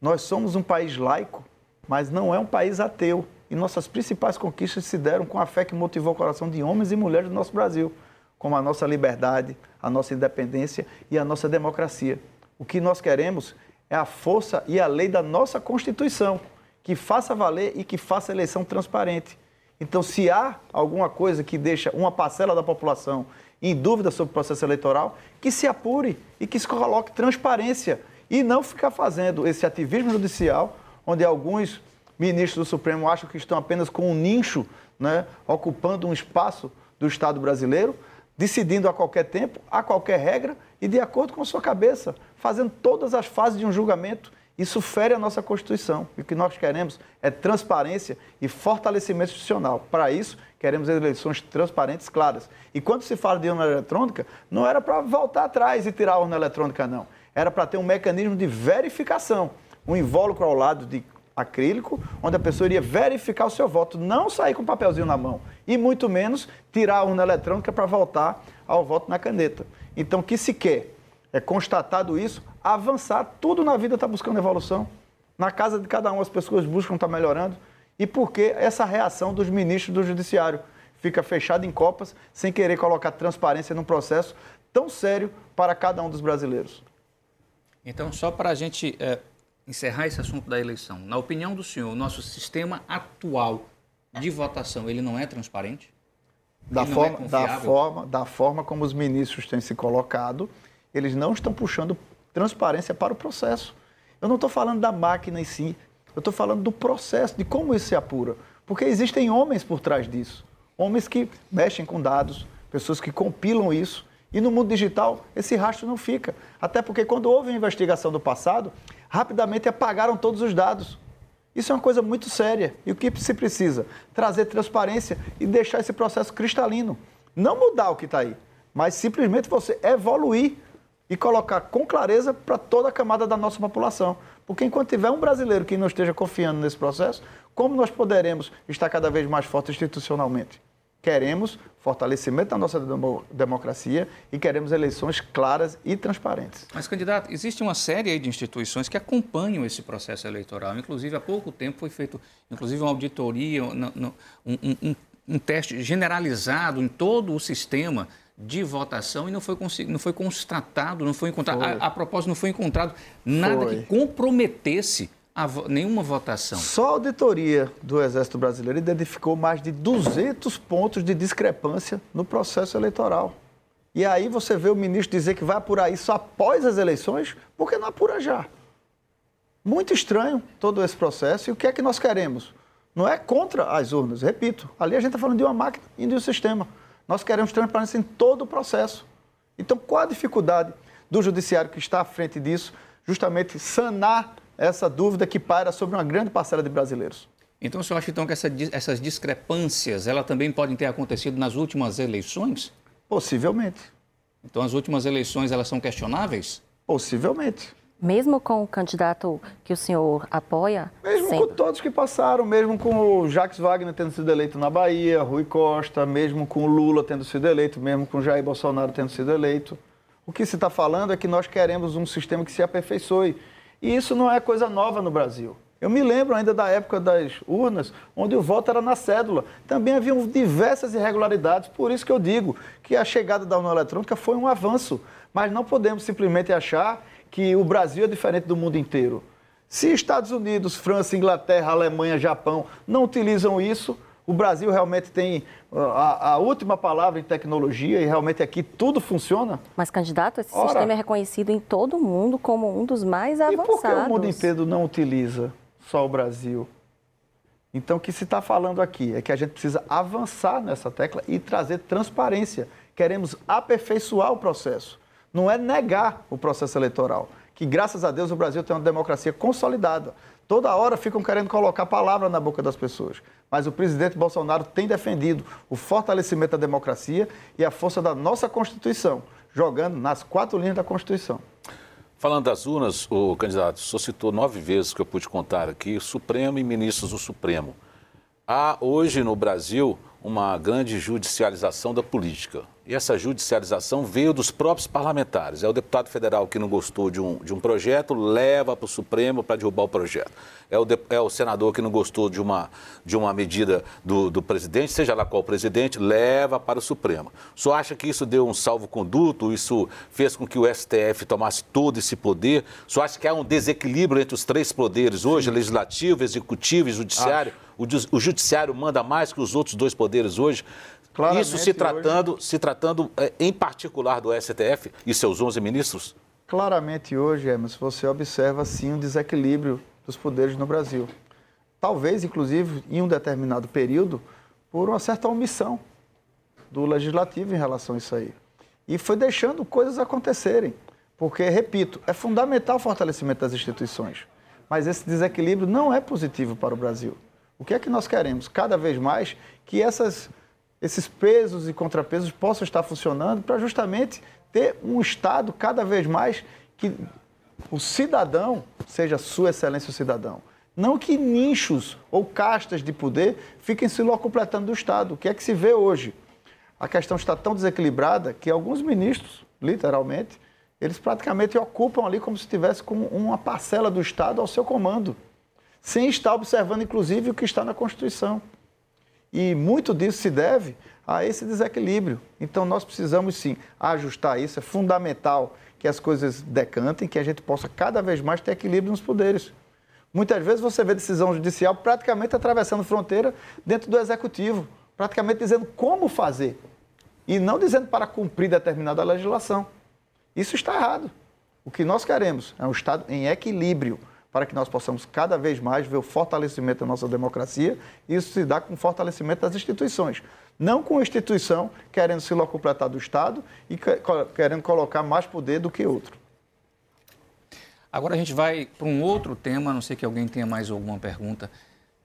Nós somos um país laico, mas não é um país ateu. E nossas principais conquistas se deram com a fé que motivou o coração de homens e mulheres do nosso Brasil, como a nossa liberdade, a nossa independência e a nossa democracia. O que nós queremos é a força e a lei da nossa Constituição, que faça valer e que faça eleição transparente. Então, se há alguma coisa que deixa uma parcela da população em dúvida sobre o processo eleitoral, que se apure e que se coloque transparência e não ficar fazendo esse ativismo judicial, onde alguns ministros do Supremo acham que estão apenas com um nicho, né, ocupando um espaço do Estado brasileiro, decidindo a qualquer tempo, a qualquer regra e de acordo com sua cabeça, fazendo todas as fases de um julgamento. Isso fere a nossa Constituição. E o que nós queremos é transparência e fortalecimento institucional. Para isso, queremos eleições transparentes, claras. E quando se fala de urna eletrônica, não era para voltar atrás e tirar a urna eletrônica, não Era para ter um mecanismo de verificação, um invólucro ao lado de acrílico, onde a pessoa iria verificar o seu voto, não sair com um papelzinho na mão e muito menos tirar a urna eletrônica para voltar ao voto na caneta. Então, o que se quer é constatado isso, avançar, tudo na vida está buscando evolução. Na casa de cada um as pessoas buscam estar tá melhorando. E por que essa reação dos ministros do Judiciário? Fica fechado em copas, sem querer colocar transparência num processo tão sério para cada um dos brasileiros. Então, só para a gente é, encerrar esse assunto da eleição, na opinião do senhor, o nosso sistema atual de votação, ele não é transparente? Da é forma, é da, forma, da forma como os ministros têm se colocado, eles não estão puxando transparência para o processo. Eu não estou falando da máquina em si, eu estou falando do processo, de como isso se apura. Porque existem homens por trás disso. Homens que mexem com dados, pessoas que compilam isso. E no mundo digital, esse rastro não fica. Até porque quando houve a investigação do passado, rapidamente apagaram todos os dados. Isso é uma coisa muito séria. E o que se precisa? Trazer transparência e deixar esse processo cristalino. Não mudar o que está aí, mas simplesmente você evoluir e colocar com clareza para toda a camada da nossa população. Porque enquanto tiver um brasileiro que não esteja confiando nesse processo, como nós poderemos estar cada vez mais fortes institucionalmente? Queremos fortalecimento da nossa democracia e queremos eleições claras e transparentes. Mas, candidato, existe uma série de instituições que acompanham esse processo eleitoral. Inclusive, há pouco tempo foi feito, inclusive, uma auditoria, um, um, um, um teste generalizado em todo o sistema de votação e não foi, não foi constatado, não foi encontrado, foi. A, a, propósito, não foi encontrado nada foi. que comprometesse a, nenhuma votação. Só a auditoria do Exército Brasileiro identificou mais de 200 pontos de discrepância no processo eleitoral. E aí você vê o ministro dizer que vai apurar isso após as eleições, porque não apura já. Muito estranho todo esse processo. E o que é que nós queremos? Não é contra as urnas, repito. Ali a gente está falando de uma máquina e de um sistema. Nós queremos transparência em todo o processo. Então, qual a dificuldade do judiciário que está à frente disso? Justamente sanar essa dúvida que paira sobre uma grande parcela de brasileiros. Então, o senhor acha então que essa, essas discrepâncias ela também podem ter acontecido nas últimas eleições? Possivelmente. Então, as últimas eleições elas são questionáveis? Possivelmente. Mesmo com o candidato que o senhor apoia? Mesmo sempre. com todos que passaram, mesmo com o Jacques Wagner tendo sido eleito na Bahia, Rui Costa, mesmo com o Lula tendo sido eleito, mesmo com Jair Bolsonaro tendo sido eleito. O que se está falando é que nós queremos um sistema que se aperfeiçoe e isso não é coisa nova no Brasil. Eu me lembro ainda da época das urnas, onde o voto era na cédula. Também haviam diversas irregularidades, por isso que eu digo que a chegada da urna eletrônica foi um avanço. Mas não podemos simplesmente achar que o Brasil é diferente do mundo inteiro. Se Estados Unidos, França, Inglaterra, Alemanha, Japão não utilizam isso, o Brasil realmente tem uh, a, a, última palavra em tecnologia e realmente aqui tudo funciona. Mas, candidato, esse Ora, sistema é reconhecido em todo o mundo como um dos mais avançados. E por que o mundo inteiro não utiliza só o Brasil? Então, o que se está falando aqui é que a gente precisa avançar nessa tecla e trazer transparência. Queremos aperfeiçoar o processo. Não é negar o processo eleitoral, que graças a Deus o Brasil tem uma democracia consolidada. Toda hora ficam querendo colocar palavra na boca das pessoas. Mas o presidente Bolsonaro tem defendido o fortalecimento da democracia e a força da nossa Constituição, jogando nas quatro linhas da Constituição. Falando das urnas, o candidato, o senhor citou nove vezes que eu pude contar aqui, Supremo e ministros do Supremo. Há hoje no Brasil uma grande judicialização da política. E essa judicialização veio dos próprios parlamentares. É o deputado federal que não gostou de um, de um projeto, leva para o Supremo para derrubar o projeto. É o, de, é o senador que não gostou de uma, de uma medida do, do presidente, seja lá qual presidente, leva para o Supremo. Só acha que isso deu um salvo-conduto, isso fez com que o STF tomasse todo esse poder? Só acha que há um desequilíbrio entre os três poderes hoje, Sim. legislativo, executivo e judiciário? Acho o, o judiciário manda mais que os outros dois poderes hoje. Claramente, Isso se tratando, hoje... se tratando é, em particular do STF e seus 11 ministros? Claramente hoje, Emerson, você observa sim um desequilíbrio dos poderes no Brasil. Talvez, inclusive, em um determinado período, por uma certa omissão do legislativo em relação a isso aí. E foi deixando coisas acontecerem. Porque, repito, é fundamental o fortalecimento das instituições. Mas esse desequilíbrio não é positivo para o Brasil. O que é que nós queremos? Cada vez mais que essas, esses pesos e contrapesos possam estar funcionando para justamente ter um Estado cada vez mais que o cidadão seja Sua Excelência o cidadão. Não que nichos ou castas de poder fiquem se locupletando do Estado. O que é que se vê hoje? A questão está tão desequilibrada que alguns ministros, literalmente, eles praticamente ocupam ali como se estivesse com uma parcela do Estado ao seu comando, sem estar observando, inclusive, o que está na Constituição. E muito disso se deve a esse desequilíbrio. Então, nós precisamos sim ajustar isso, é fundamental que as coisas decantem, que a gente possa cada vez mais ter equilíbrio nos poderes. Muitas vezes você vê decisão judicial praticamente atravessando fronteira dentro do executivo, praticamente dizendo como fazer e não dizendo para cumprir determinada legislação. Isso está errado. O que nós queremos é um Estado em equilíbrio para que nós possamos cada vez mais ver o fortalecimento da nossa democracia isso se dá com o fortalecimento das instituições. Não com a instituição querendo se locupletar do Estado e querendo colocar mais poder do que outro. Agora a gente vai para um outro tema, não sei que alguém tenha mais alguma pergunta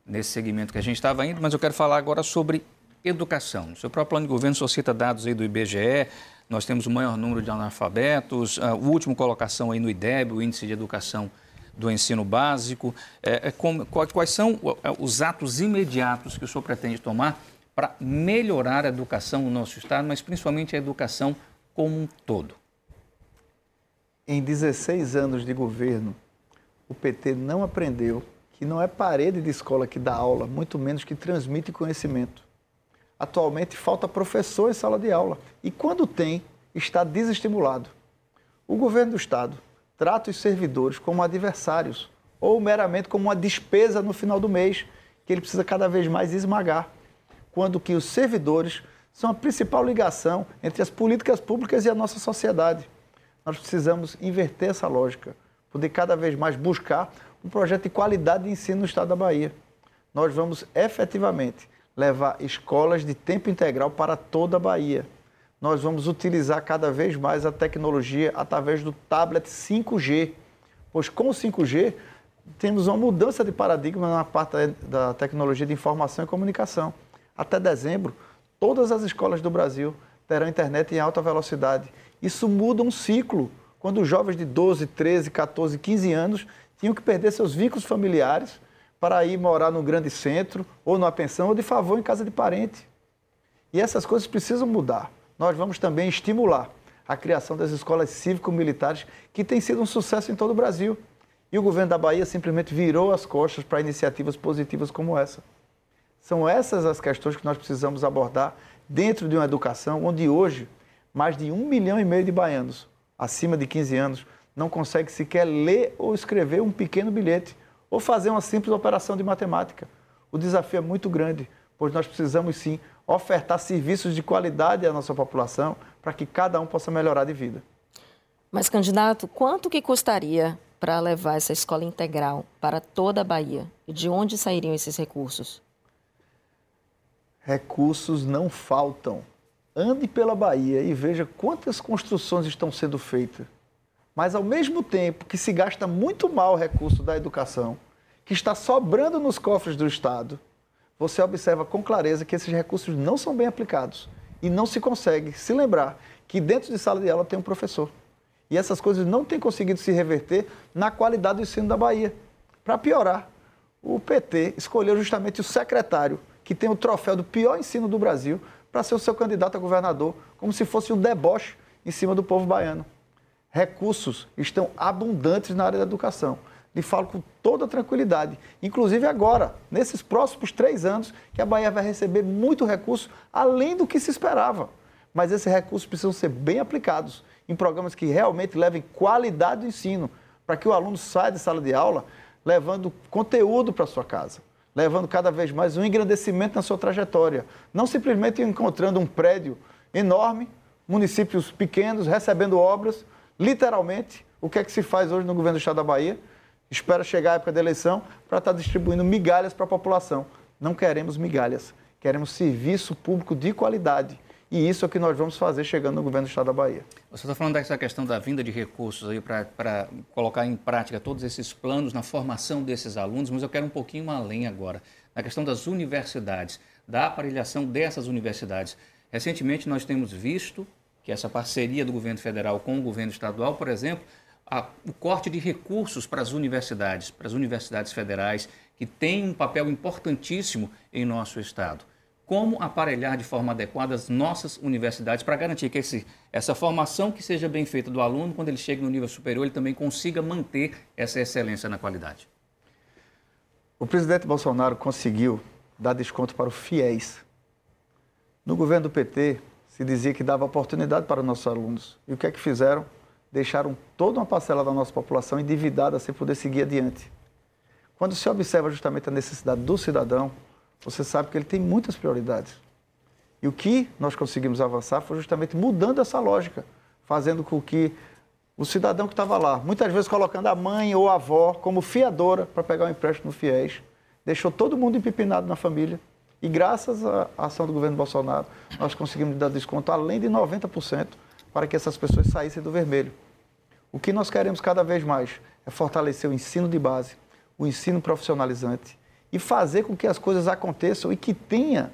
nesse segmento que a gente estava indo, mas eu quero falar agora sobre educação. No seu próprio plano de governo, só cita dados aí do IBGE, nós temos o maior número de analfabetos, a última colocação aí no IDEB, o Índice de Educação do Ensino Básico. É, é, como, quais são é, os atos imediatos que o senhor pretende tomar para melhorar a educação no nosso Estado, mas principalmente a educação como um todo? Em 16 anos de governo, o PT não aprendeu que não é parede de escola que dá aula, muito menos que transmite conhecimento. Atualmente falta professor em sala de aula e quando tem, está desestimulado. O governo do estado trata os servidores como adversários ou meramente como uma despesa no final do mês que ele precisa cada vez mais esmagar, quando que os servidores são a principal ligação entre as políticas públicas e a nossa sociedade nós precisamos inverter essa lógica, poder cada vez mais buscar um projeto de qualidade de ensino no estado da Bahia. Nós vamos efetivamente levar escolas de tempo integral para toda a Bahia. Nós vamos utilizar cada vez mais a tecnologia através do tablet 5G, pois com o 5G temos uma mudança de paradigma na parte da tecnologia de informação e comunicação. Até dezembro, todas as escolas do Brasil terão internet em alta velocidade isso muda um ciclo, quando os jovens de 12, 13, 14, 15 anos tinham que perder seus vínculos familiares para ir morar num grande centro, ou numa pensão, ou de favor em casa de parente. E essas coisas precisam mudar. Nós vamos também estimular a criação das escolas cívico-militares, que tem sido um sucesso em todo o Brasil. E o governo da Bahia simplesmente virou as costas para iniciativas positivas como essa. São essas as questões que nós precisamos abordar dentro de uma educação onde hoje mais de um milhão e meio de baianos acima de 15 anos não consegue sequer ler ou escrever um pequeno bilhete ou fazer uma simples operação de matemática. O desafio é muito grande, pois nós precisamos sim ofertar serviços de qualidade à nossa população para que cada um possa melhorar de vida. Mas, candidato, quanto que custaria para levar essa escola integral para toda a Bahia? E de onde sairiam esses recursos? Recursos não faltam ande pela Bahia e veja quantas construções estão sendo feitas. Mas ao mesmo tempo que se gasta muito mal o recurso da educação, que está sobrando nos cofres do Estado, você observa com clareza que esses recursos não são bem aplicados e não se consegue se lembrar que dentro de sala de aula tem um professor. E essas coisas não têm conseguido se reverter na qualidade do ensino da Bahia. Para piorar, o PT escolheu justamente o secretário que tem o troféu do pior ensino do Brasil para ser o seu candidato a governador, como se fosse um deboche em cima do povo baiano. Recursos estão abundantes na área da educação. Lhe falo com toda tranquilidade. Inclusive agora, nesses próximos três anos, que a Bahia vai receber muito recurso, além do que se esperava. Mas esses recursos precisam ser bem aplicados em programas que realmente levem qualidade do ensino, para que o aluno saia de sala de aula levando conteúdo para sua casa levando cada vez mais um engrandecimento na sua trajetória. Não simplesmente encontrando um prédio enorme, municípios pequenos, recebendo obras, literalmente, o que é que se faz hoje no governo do Estado da Bahia? Espera chegar a época da eleição para estar distribuindo migalhas para a população. Não queremos migalhas, queremos serviço público de qualidade e isso é o que nós vamos fazer chegando no governo do Estado da Bahia. Você está falando dessa questão da vinda de recursos aí para colocar em prática todos esses planos na formação desses alunos, mas eu quero um pouquinho além agora, na questão das universidades, da aparelhação dessas universidades. Recentemente nós temos visto que essa parceria do governo federal com o governo estadual, por exemplo, a, o corte de recursos para as universidades, para as universidades federais, que têm um papel importantíssimo em nosso Estado. Como aparelhar de forma adequada as nossas universidades para garantir que esse, essa formação que seja bem feita do aluno, quando ele chega no nível superior, ele também consiga manter essa excelência na qualidade? O presidente Bolsonaro conseguiu dar desconto para o FIES. No governo do PT, se dizia que dava oportunidade para os nossos alunos. E o que é que fizeram? Deixaram toda uma parcela da nossa população endividada sem poder seguir adiante. Quando se observa justamente a necessidade do cidadão, você sabe que ele tem muitas prioridades. E o que nós conseguimos avançar foi justamente mudando essa lógica, fazendo com que o cidadão que estava lá, muitas vezes colocando a mãe ou a avó como fiadora para pegar um empréstimo no FIES, deixou todo mundo empipinado na família. E graças à ação do governo Bolsonaro, nós conseguimos dar desconto além de 90% para que essas pessoas saíssem do vermelho. O que nós queremos cada vez mais é fortalecer o ensino de base, o ensino profissionalizante e fazer com que as coisas aconteçam e que tenha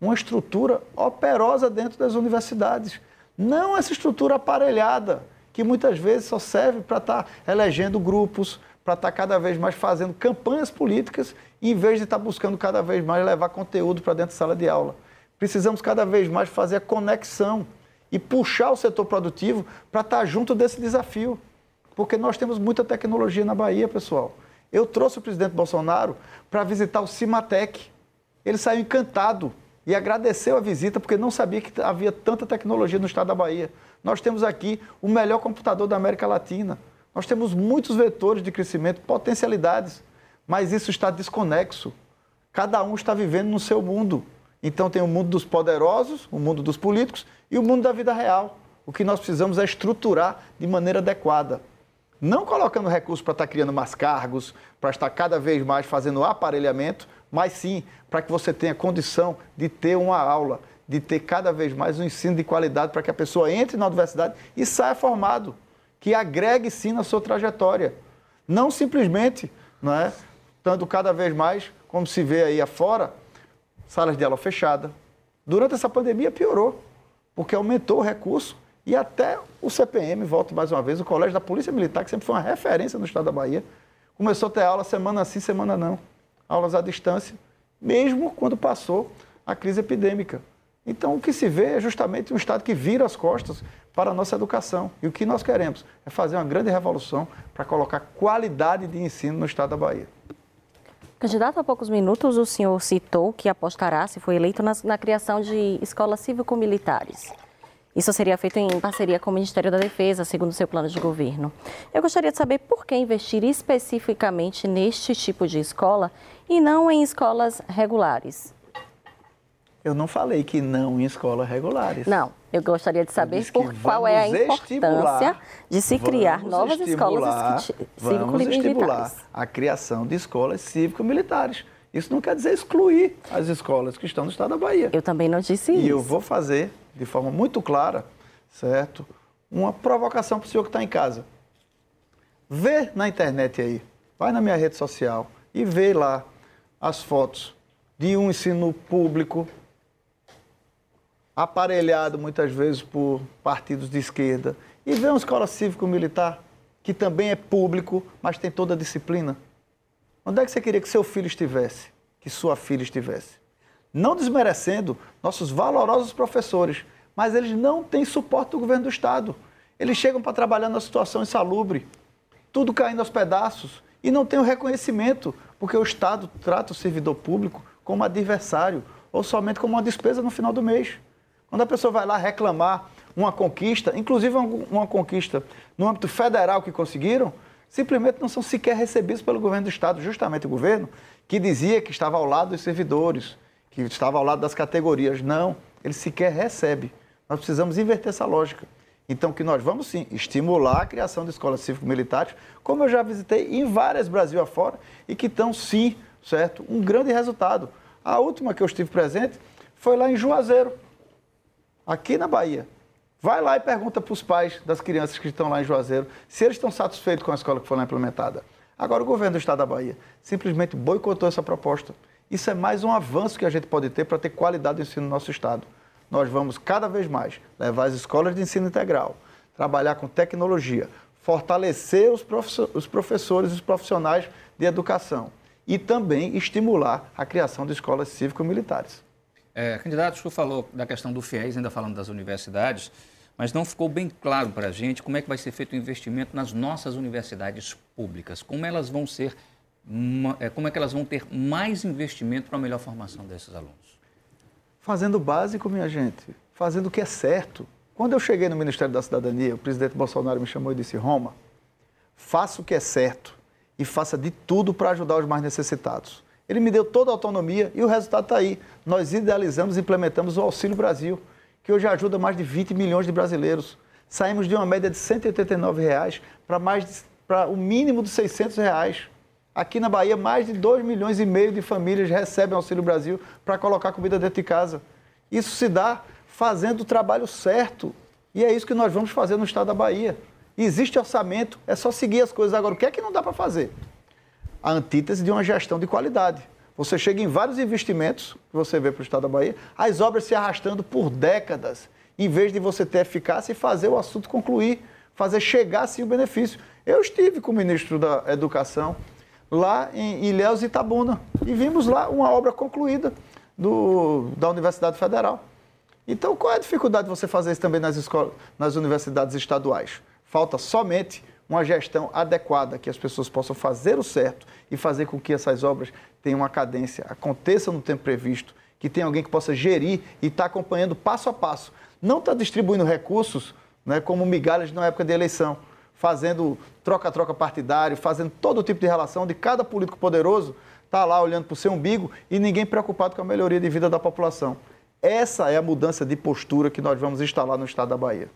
uma estrutura operosa dentro das universidades. Não essa estrutura aparelhada que muitas vezes só serve para estar tá elegendo grupos, para estar tá cada vez mais fazendo campanhas políticas, em vez de estar tá buscando cada vez mais levar conteúdo para dentro da sala de aula. Precisamos cada vez mais fazer a conexão e puxar o setor produtivo para estar junto desse desafio. Porque nós temos muita tecnologia na Bahia, pessoal. Eu trouxe o presidente Bolsonaro para visitar o Cimatec. Ele saiu encantado e agradeceu a visita porque não sabia que havia tanta tecnologia no estado da Bahia. Nós temos aqui o melhor computador da América Latina. Nós temos muitos vetores de crescimento, potencialidades, mas isso está desconexo. Cada um está vivendo no seu mundo. Então tem o mundo dos poderosos, o mundo dos políticos e o mundo da vida real. O que nós precisamos é estruturar de maneira adequada. Não colocando recursos para estar criando mais cargos, para estar cada vez mais fazendo aparelhamento, mas sim para que você tenha condição de ter uma aula, de ter cada vez mais um ensino de qualidade para que a pessoa entre na universidade e saia formado, que agregue sim na sua trajetória. Não simplesmente, não é, estando cada vez mais, como se vê aí afora, salas de aula fechada. Durante essa pandemia piorou, porque aumentou o recurso e até o CPM, volto mais uma vez, o Colégio da Polícia Militar, que sempre foi uma referência no estado da Bahia, começou a ter aula semana sim, semana não. Aulas à distância, mesmo quando passou a crise epidêmica. Então, o que se vê é justamente um Estado que vira as costas para a nossa educação. E o que nós queremos é fazer uma grande revolução para colocar qualidade de ensino no Estado da Bahia. Candidato, há poucos minutos o senhor citou que apostará, se for eleito, na, na criação de escolas cívico-militares. Isso seria feito em parceria com o Ministério da Defesa, segundo o seu plano de governo. Eu gostaria de saber por que investir especificamente neste tipo de escola e não em escolas regulares. Eu não falei que não em escolas regulares. Não, eu gostaria de saber por qual é a importância de se criar novas escolas cívico-militares. a criação de escolas cívico-militares. Isso não quer dizer excluir as escolas que estão no estado da Bahia. Eu também não disse e isso. E eu vou fazer, de forma muito clara, certo? Uma provocação para o senhor que está em casa. Vê na internet aí, vai na minha rede social e vê lá as fotos de um ensino público aparelhado muitas vezes por partidos de esquerda, e ver uma escola cívico-militar, que também é público, mas tem toda a disciplina. Onde é que você queria que seu filho estivesse, que sua filha estivesse? Não desmerecendo nossos valorosos professores, mas eles não têm suporte do governo do Estado. Eles chegam para trabalhar na situação insalubre, tudo caindo aos pedaços, e não tem o reconhecimento, porque o Estado trata o servidor público como adversário ou somente como uma despesa no final do mês. Quando a pessoa vai lá reclamar uma conquista, inclusive uma, conquista no âmbito federal que conseguiram, simplesmente não são sequer recebidos pelo governo do Estado, justamente o governo que dizia que estava ao lado dos servidores, que estava ao lado das categorias. Não, ele sequer recebe. Nós precisamos inverter essa lógica. Então, que nós vamos sim estimular a criação de escolas cívico-militares, como eu já visitei em várias Brasil afora, e que estão sim, certo, um grande resultado. A última que eu estive presente foi lá em Juazeiro, aqui na Bahia. Vai lá e pergunta para os pais das crianças que estão lá em Juazeiro se eles estão satisfeitos com a escola que foi lá implementada. Agora, o governo do estado da Bahia simplesmente boicotou essa proposta. Isso é mais um avanço que a gente pode ter para ter qualidade de ensino no nosso estado. Nós vamos cada vez mais levar as escolas de ensino integral, trabalhar com tecnologia, fortalecer os, os professores e os profissionais de educação e também estimular a criação de escolas cívico-militares. É, candidato, o senhor falou da questão do FIES, ainda falando das universidades, mas não ficou bem claro para a gente como é que vai ser feito o investimento nas nossas universidades públicas, como elas vão ser, é, como é que elas vão ter mais investimento para a melhor formação desses alunos. Fazendo o básico, minha gente, fazendo o que é certo. Quando eu cheguei no Ministério da Cidadania, o presidente Bolsonaro me chamou e disse: Roma, faça o que é certo e faça de tudo para ajudar os mais necessitados. Ele me deu toda a autonomia e o resultado está aí. Nós idealizamos e implementamos o Auxílio Brasil, que hoje ajuda mais de 20 milhões de brasileiros. Saímos de uma média de 189 reais para mais para o mínimo de 600 reais. Aqui na Bahia, mais de 2 milhões e meio de famílias recebem Auxílio Brasil para colocar comida dentro de casa. Isso se dá fazendo o trabalho certo. E é isso que nós vamos fazer no estado da Bahia. Existe orçamento, é só seguir as coisas. Agora, o que é que não dá para fazer? A antítese de uma gestão de qualidade. Você chega em vários investimentos que você vê para o estado da Bahia, as obras se arrastando por décadas, em vez de você ter eficácia e fazer o assunto concluir, fazer chegar sim o benefício. Eu estive com o ministro da Educação lá em Ilhéus e Itabuna e vimos lá uma obra concluída do, da Universidade Federal. Então, qual é a dificuldade de você fazer isso também nas, escolas, nas universidades estaduais? Falta somente uma gestão adequada, que as pessoas possam fazer o certo e fazer com que essas obras tenham uma cadência, aconteçam no tempo previsto, que tenha alguém que possa gerir e estar tá acompanhando passo a passo. Não está distribuindo recursos né, como migalhas na época de eleição, fazendo troca-troca partidário, fazendo todo tipo de relação de cada político poderoso está lá olhando para o seu umbigo e ninguém preocupado com a melhoria de vida da população. Essa é a mudança de postura que nós vamos instalar no estado da Bahia.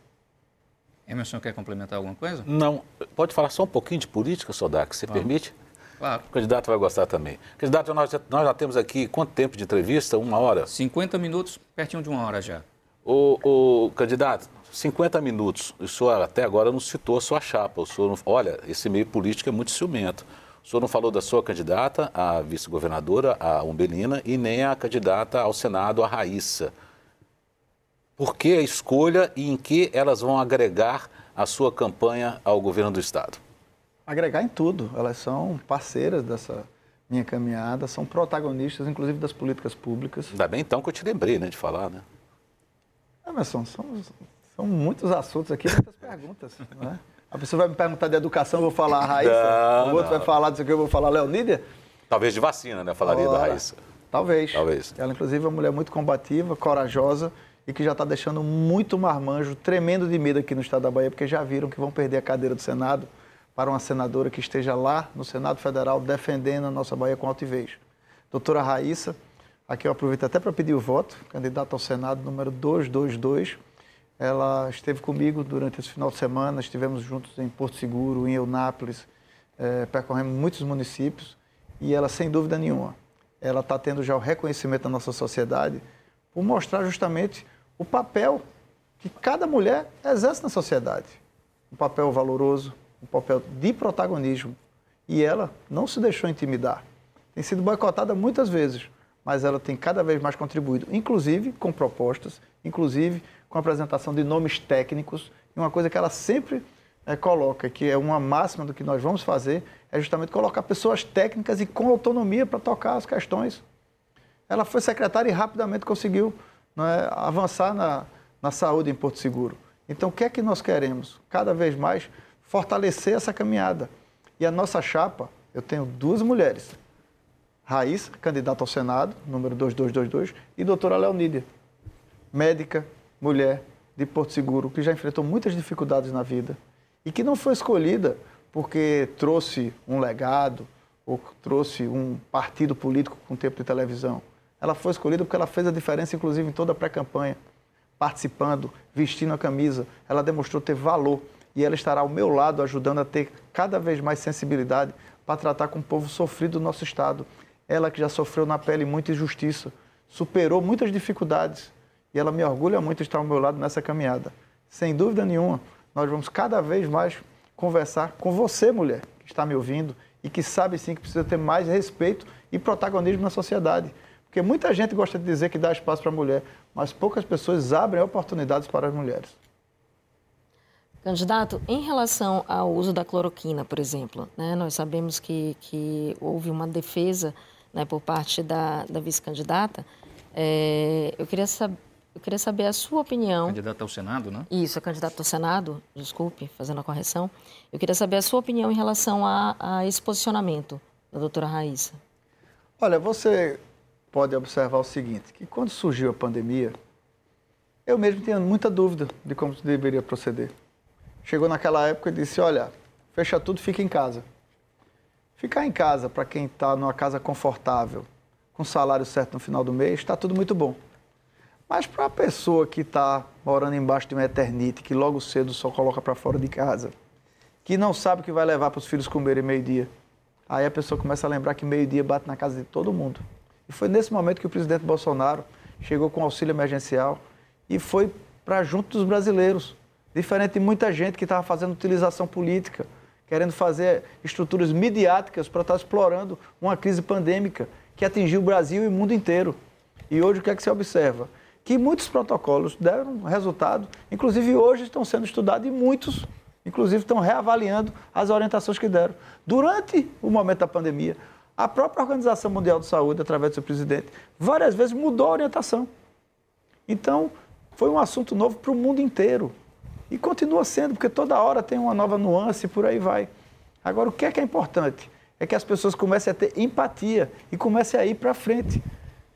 Emerson quer complementar alguma coisa? Não. Pode falar só um pouquinho de política, Sodac, se permite? Claro. O candidato vai gostar também. Candidato, nós já, nós já temos aqui quanto tempo de entrevista? Uma hora? 50 minutos, pertinho de uma hora já. O, o candidato, 50 minutos. O senhor até agora não citou a sua chapa. O senhor não, olha, esse meio político é muito ciumento. O senhor não falou da sua candidata, a vice-governadora, a Umbelina, e nem a candidata ao Senado, a Raíssa. Por que a escolha e em que elas vão agregar a sua campanha ao governo do Estado? Agregar em tudo. Elas são parceiras dessa minha caminhada, são protagonistas, inclusive, das políticas públicas. Ainda bem, então, que eu te lembrei né, de falar, né? Emerson, são, são muitos assuntos aqui, muitas perguntas. (laughs) Né? A pessoa vai me perguntar de educação, eu vou falar a Raíssa. Não, o outro não. vai falar disso aqui, eu vou falar Leonídia. Talvez de vacina, né? Falaria Ora, da Raíssa. Talvez. Talvez. Ela, inclusive, é uma mulher muito combativa, corajosa e que já está deixando muito marmanjo, tremendo de medo aqui no estado da Bahia, porque já viram que vão perder a cadeira do Senado para uma senadora que esteja lá no Senado Federal defendendo a nossa Bahia com altivez. Doutora Raíssa, aqui eu aproveito até para pedir o voto, candidata ao Senado número 222. Ela esteve comigo durante esse final de semana, estivemos juntos em Porto Seguro, em Eunápolis, é, percorremos muitos municípios e ela, sem dúvida nenhuma, ela está tendo já o reconhecimento da nossa sociedade por mostrar justamente o papel que cada mulher exerce na sociedade. Um papel valoroso, um papel de protagonismo. E ela não se deixou intimidar. Tem sido boicotada muitas vezes, mas ela tem cada vez mais contribuído, inclusive com propostas, inclusive com a apresentação de nomes técnicos. E uma coisa que ela sempre é, coloca, que é uma máxima do que nós vamos fazer, é justamente colocar pessoas técnicas e com autonomia para tocar as questões. Ela foi secretária e rapidamente conseguiu é, avançar na, na saúde em Porto Seguro. Então, o que é que nós queremos? Cada vez mais fortalecer essa caminhada. E a nossa chapa, eu tenho duas mulheres. Raíssa, candidata ao Senado, número 2222, e doutora Leonídia, médica, mulher de Porto Seguro, que já enfrentou muitas dificuldades na vida e que não foi escolhida porque trouxe um legado ou trouxe um partido político com tempo de televisão ela foi escolhida porque ela fez a diferença, inclusive, em toda a pré-campanha, participando, vestindo a camisa. Ela demonstrou ter valor e ela estará ao meu lado, ajudando a ter cada vez mais sensibilidade para tratar com o povo sofrido do nosso Estado. Ela que já sofreu na pele muita injustiça, superou muitas dificuldades e ela me orgulha muito estar ao meu lado nessa caminhada. Sem dúvida nenhuma, nós vamos cada vez mais conversar com você, mulher, que está me ouvindo e que sabe sim que precisa ter mais respeito e protagonismo na sociedade. Porque muita gente gosta de dizer que dá espaço para a mulher, mas poucas pessoas abrem oportunidades para as mulheres. Candidato, em relação ao uso da cloroquina, por exemplo, né, nós sabemos que, que houve uma defesa né, por parte da, da vice-candidata. É, eu, queria eu queria saber a sua opinião. Candidata ao Senado, né? Isso, a candidata ao Senado, desculpe, fazendo a correção. Eu queria saber a sua opinião em relação a, a esse posicionamento da doutora Raíssa. Olha, você pode observar o seguinte, que quando surgiu a pandemia, eu mesmo tinha muita dúvida de como deveria proceder. Chegou naquela época e disse, olha, fecha tudo, fica em casa. Ficar em casa, para quem está numa casa confortável, com salário certo no final do mês, está tudo muito bom. Mas para a pessoa que está morando embaixo de uma eternite, que logo cedo só coloca para fora de casa, que não sabe o que vai levar para os filhos comerem meio-dia, aí a pessoa começa a lembrar que meio-dia bate na casa de todo mundo. E foi nesse momento que o presidente Bolsonaro chegou com auxílio emergencial e foi para junto dos brasileiros. Diferente de muita gente que estava fazendo utilização política, querendo fazer estruturas midiáticas para estar tá explorando uma crise pandêmica que atingiu o Brasil e o mundo inteiro. E hoje o que é que se observa? Que muitos protocolos deram resultado, inclusive hoje estão sendo estudados e muitos, inclusive, estão reavaliando as orientações que deram. Durante o momento da pandemia, a própria Organização Mundial de Saúde, através do seu presidente, várias vezes mudou a orientação. Então, foi um assunto novo para o mundo inteiro. E continua sendo, porque toda hora tem uma nova nuance e por aí vai. Agora, o que é que é importante? É que as pessoas comecem a ter empatia e comecem a ir para frente.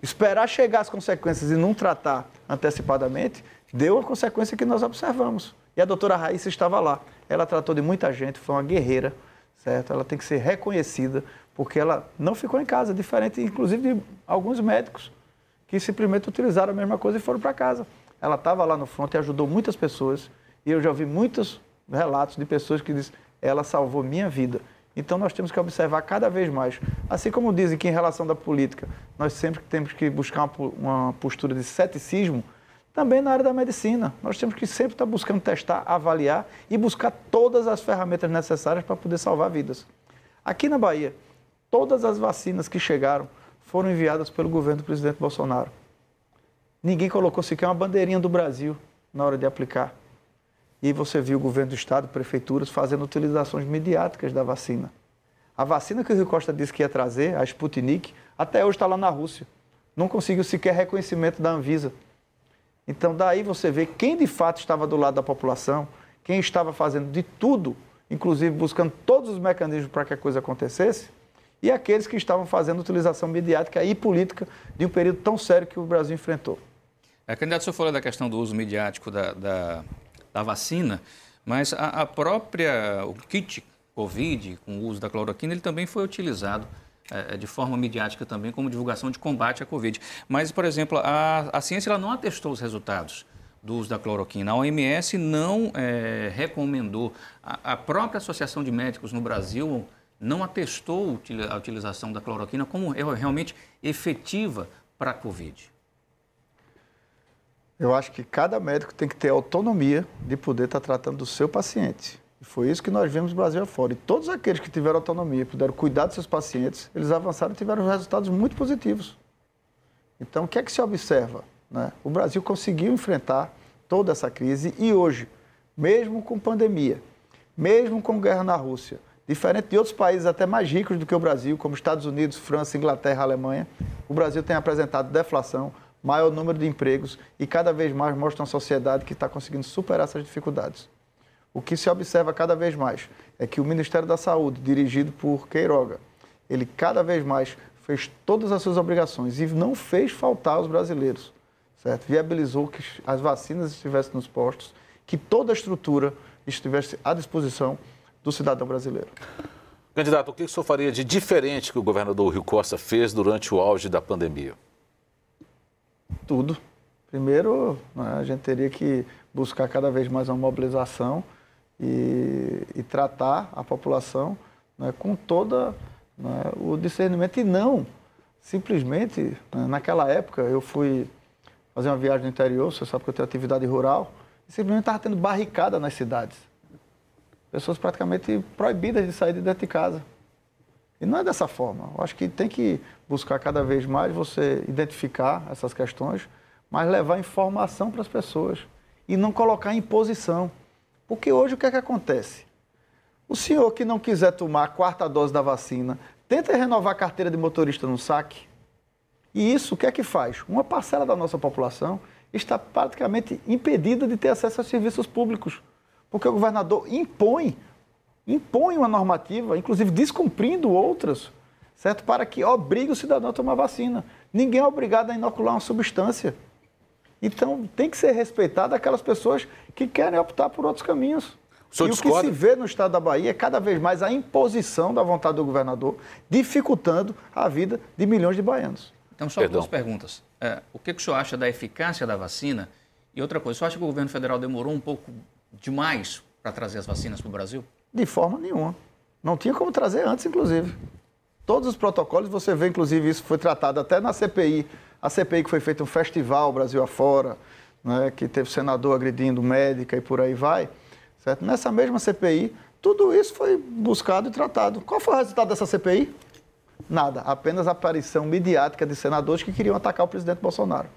Esperar chegar as consequências e não tratar antecipadamente deu a consequência que nós observamos. E a doutora Raíssa estava lá. Ela tratou de muita gente, foi uma guerreira, certo? Ela tem que ser reconhecida, porque ela não ficou em casa, diferente, inclusive, de alguns médicos que simplesmente utilizaram a mesma coisa e foram para casa. Ela estava lá no front e ajudou muitas pessoas. E eu já ouvi muitos relatos de pessoas que dizem, ela salvou minha vida. Então nós temos que observar cada vez mais. Assim como dizem que em relação da política, nós sempre temos que buscar uma postura de ceticismo, também na área da medicina. Nós temos que sempre estar buscando testar, avaliar e buscar todas as ferramentas necessárias para poder salvar vidas. Aqui na Bahia, todas as vacinas que chegaram foram enviadas pelo governo do presidente Bolsonaro. Ninguém colocou sequer uma bandeirinha do Brasil na hora de aplicar. E você viu o governo do estado, prefeituras, fazendo utilizações mediáticas da vacina. A vacina que o Rio Costa disse que ia trazer, a Sputnik, até hoje está lá na Rússia. Não conseguiu sequer reconhecimento da Anvisa. Então, daí você vê quem de fato estava do lado da população, quem estava fazendo de tudo, inclusive buscando todos os mecanismos para que a coisa acontecesse, e aqueles que estavam fazendo utilização mediática e política de um período tão sério que o Brasil enfrentou. É, candidato, o senhor falou da questão do uso midiático da, da, da vacina, mas a, a, própria, o kit Covid, com o uso da cloroquina, ele também foi utilizado é, de forma midiática também como divulgação de combate à Covid. Mas, por exemplo, a, a ciência ela não atestou os resultados do uso da cloroquina. A OMS não é, recomendou. A, a, própria Associação de Médicos no Brasil não atestou a utilização da cloroquina como realmente efetiva para a Covid. Eu acho que cada médico tem que ter autonomia de poder estar tratando do seu paciente. E foi isso que nós vimos no Brasil afora. E todos aqueles que tiveram autonomia, puderam cuidar dos seus pacientes, eles avançaram e tiveram resultados muito positivos. Então, o que é que se observa? Né? O Brasil conseguiu enfrentar toda essa crise e hoje, mesmo com pandemia, mesmo com guerra na Rússia, diferente de outros países até mais ricos do que o Brasil, como Estados Unidos, França, Inglaterra, Alemanha, o Brasil tem apresentado deflação, maior número de empregos e cada vez mais mostra uma sociedade que está conseguindo superar essas dificuldades. O que se observa cada vez mais é que o Ministério da Saúde, dirigido por Queiroga, ele cada vez mais fez todas as suas obrigações e não fez faltar aos brasileiros, certo? Viabilizou que as vacinas estivessem nos postos, que toda a estrutura estivesse à disposição do cidadão brasileiro. Candidato, o que o senhor faria de diferente que o governador Rio Costa fez durante o auge da pandemia? Tudo. Primeiro, né, a gente teria que buscar cada vez mais uma mobilização e, e tratar a população né, com toda né, o discernimento e não simplesmente, né, naquela época eu fui fazer uma viagem no interior, você sabe que eu tenho atividade rural, e simplesmente estava tendo barricada nas cidades. Pessoas praticamente proibidas de sair de dentro de casa. E não é dessa forma. Eu acho que tem que buscar cada vez mais você identificar essas questões, mas levar informação para as pessoas e não colocar imposição. Porque hoje o que é que acontece? O senhor que não quiser tomar a quarta dose da vacina, tenta renovar a carteira de motorista no saque. E isso o que é que faz? Uma parcela da nossa população está praticamente impedida de ter acesso aos serviços públicos. Porque o governador impõe, impõe uma normativa, inclusive descumprindo outras, certo? Para que obrigue o cidadão a tomar vacina. Ninguém é obrigado a inocular uma substância. Então, tem que ser respeitado aquelas pessoas que querem optar por outros caminhos. O e discorda? o que se vê no estado da Bahia é cada vez mais a imposição da vontade do governador, dificultando a vida de milhões de baianos. Então, só Perdão. duas perguntas. É, o que, que o senhor acha da eficácia da vacina? E outra coisa, o senhor acha que o governo federal demorou um pouco demais para trazer as vacinas para o Brasil? De forma nenhuma. Não tinha como trazer antes, inclusive. Todos os protocolos, você vê, inclusive, isso foi tratado até na CPI. A CPI que foi feita um festival Brasil afora, né, que teve senador agredindo médica e por aí vai. Certo? Nessa mesma CPI, tudo isso foi buscado e tratado. Qual foi o resultado dessa CPI? Nada, apenas a aparição midiática de senadores que queriam atacar o presidente Bolsonaro.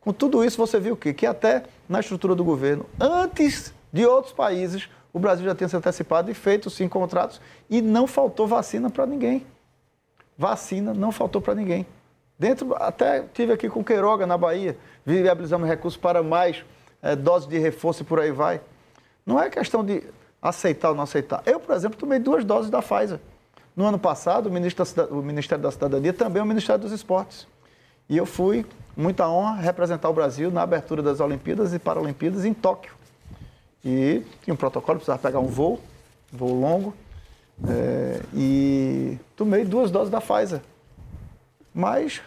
Com tudo isso, você viu o quê? Que até na estrutura do governo, antes de outros países, o Brasil já tinha se antecipado e feito sim contratos e não faltou vacina para ninguém. Vacina não faltou para ninguém. Dentro, até tive aqui com Queiroga na Bahia, viabilizamos recursos para mais é, doses de reforço e por aí vai. Não é questão de aceitar ou não aceitar. Eu, por exemplo, tomei duas doses da Pfizer. No ano passado, o, da, o Ministério da Cidadania também é o Ministério dos Esportes. E eu fui, muita honra, representar o Brasil na abertura das Olimpíadas e Paralimpíadas em Tóquio. E tinha um protocolo, precisava pegar um voo, voo longo, é, e tomei duas doses da Pfizer. Mas,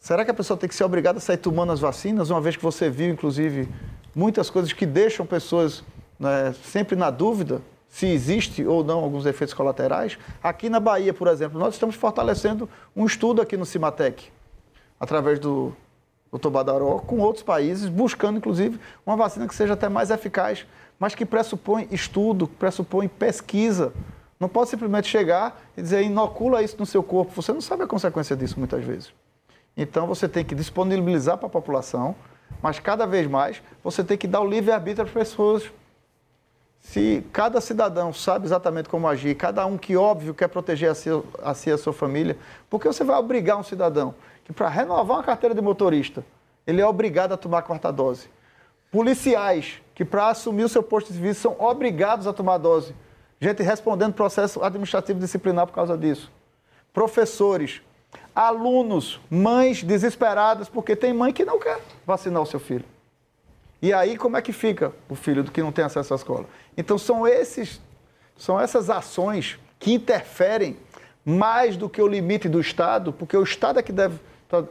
será que a pessoa tem que ser obrigada a sair tomando as vacinas, uma vez que você viu, inclusive, muitas coisas que deixam pessoas né, sempre na dúvida se existe ou não alguns efeitos colaterais. Aqui na Bahia, por exemplo, nós estamos fortalecendo um estudo aqui no Cimatec, através do Dr. Badaró, com outros países, buscando, inclusive, uma vacina que seja até mais eficaz, mas que pressupõe estudo, pressupõe pesquisa. Não pode simplesmente chegar e dizer inocula isso no seu corpo. Você não sabe a consequência disso muitas vezes. Então você tem que disponibilizar para a população, mas cada vez mais você tem que dar o livre-arbítrio às pessoas se cada cidadão sabe exatamente como agir, cada um que, óbvio, quer proteger a si, a si e a sua família, porque você vai obrigar um cidadão que, para renovar uma carteira de motorista, ele é obrigado a tomar a quarta dose. Policiais que, para assumir o seu posto de serviço, são obrigados a tomar a dose. Gente respondendo processo administrativo disciplinar por causa disso. Professores, alunos, mães desesperadas, porque tem mãe que não quer vacinar o seu filho. E aí como é que fica o filho do que não tem acesso à escola? Então são esses são essas ações que interferem mais do que o limite do Estado, porque o Estado é que deve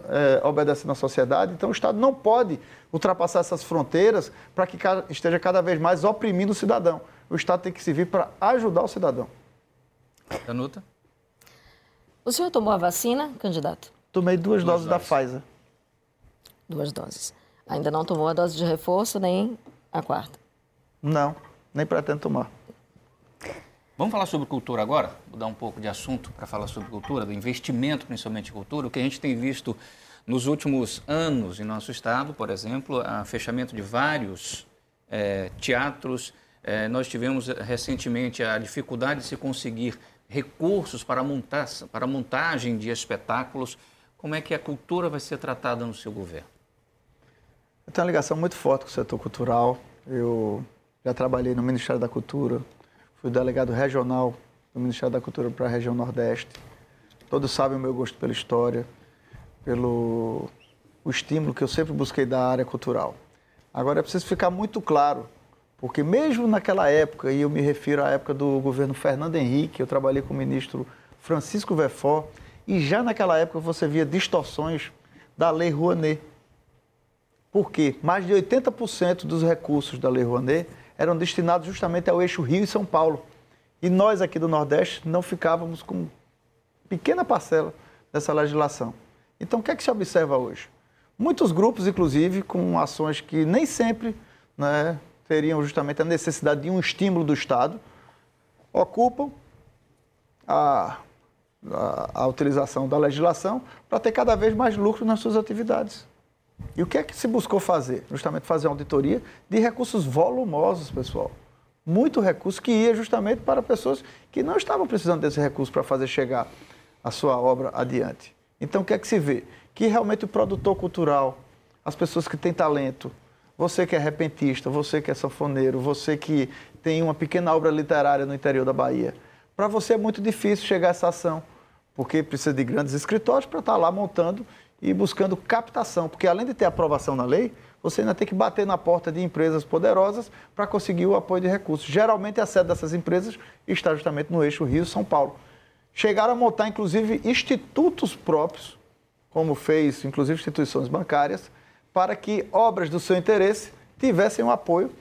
é, obedecer na sociedade, então o Estado não pode ultrapassar essas fronteiras para que esteja cada vez mais oprimindo o cidadão. O Estado tem que servir para ajudar o cidadão. Danuta? O senhor tomou a vacina, candidato? Tomei duas, duas doses, doses da Pfizer. Duas doses. Ainda não tomou a dose de reforço nem a quarta? Não, nem pretendo tomar. Vamos falar sobre cultura agora? Mudar um pouco de assunto para falar sobre cultura, do investimento principalmente em cultura. O que a gente tem visto nos últimos anos em nosso estado, por exemplo, o fechamento de vários é, teatros. É, nós tivemos recentemente a dificuldade de se conseguir recursos para, montar, para montagem de espetáculos. Como é que a cultura vai ser tratada no seu governo? Eu tenho uma ligação muito forte com o setor cultural. Eu já trabalhei no Ministério da Cultura, fui delegado regional do Ministério da Cultura para a região Nordeste. Todos sabem o meu gosto pela história, pelo o estímulo que eu sempre busquei da área cultural. Agora é preciso ficar muito claro, porque mesmo naquela época, e eu me refiro à época do governo Fernando Henrique, eu trabalhei com o ministro Francisco Vefó, e já naquela época você via distorções da Lei Rouanet porque mais de 80% dos recursos da Lei Rouanet eram destinados justamente ao eixo Rio e São Paulo. E nós aqui do Nordeste não ficávamos com pequena parcela dessa legislação. Então, o que é que se observa hoje? Muitos grupos, inclusive, com ações que nem sempre né, teriam justamente a necessidade de um estímulo do Estado, ocupam a, a, a utilização da legislação para ter cada vez mais lucro nas suas atividades. E o que é que se buscou fazer? Justamente fazer uma auditoria de recursos volumosos, pessoal. Muito recurso que ia justamente para pessoas que não estavam precisando desse recurso para fazer chegar a sua obra adiante. Então, o que é que se vê? Que realmente o produtor cultural, as pessoas que têm talento, você que é repentista, você que é sanfoneiro, você que tem uma pequena obra literária no interior da Bahia, para você é muito difícil chegar a essa ação, porque precisa de grandes escritórios para estar lá montando e buscando captação, porque além de ter aprovação na lei, você ainda tem que bater na porta de empresas poderosas para conseguir o apoio de recursos. Geralmente a sede dessas empresas está justamente no eixo Rio-São Paulo. Chegaram a montar, inclusive, institutos próprios, como fez, inclusive, instituições bancárias, para que obras do seu interesse tivessem o um apoio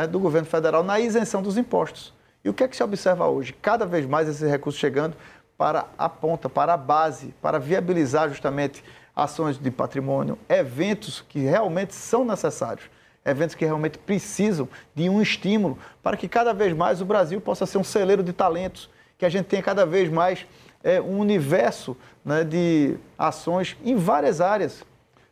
é, do governo federal na isenção dos impostos. E o que é que se observa hoje? Cada vez mais esses recursos chegando para a ponta, para a base, para viabilizar justamente ações de patrimônio, eventos que realmente são necessários, eventos que realmente precisam de um estímulo para que cada vez mais o Brasil possa ser um celeiro de talentos, que a gente tenha cada vez mais é, um universo né, de ações em várias áreas.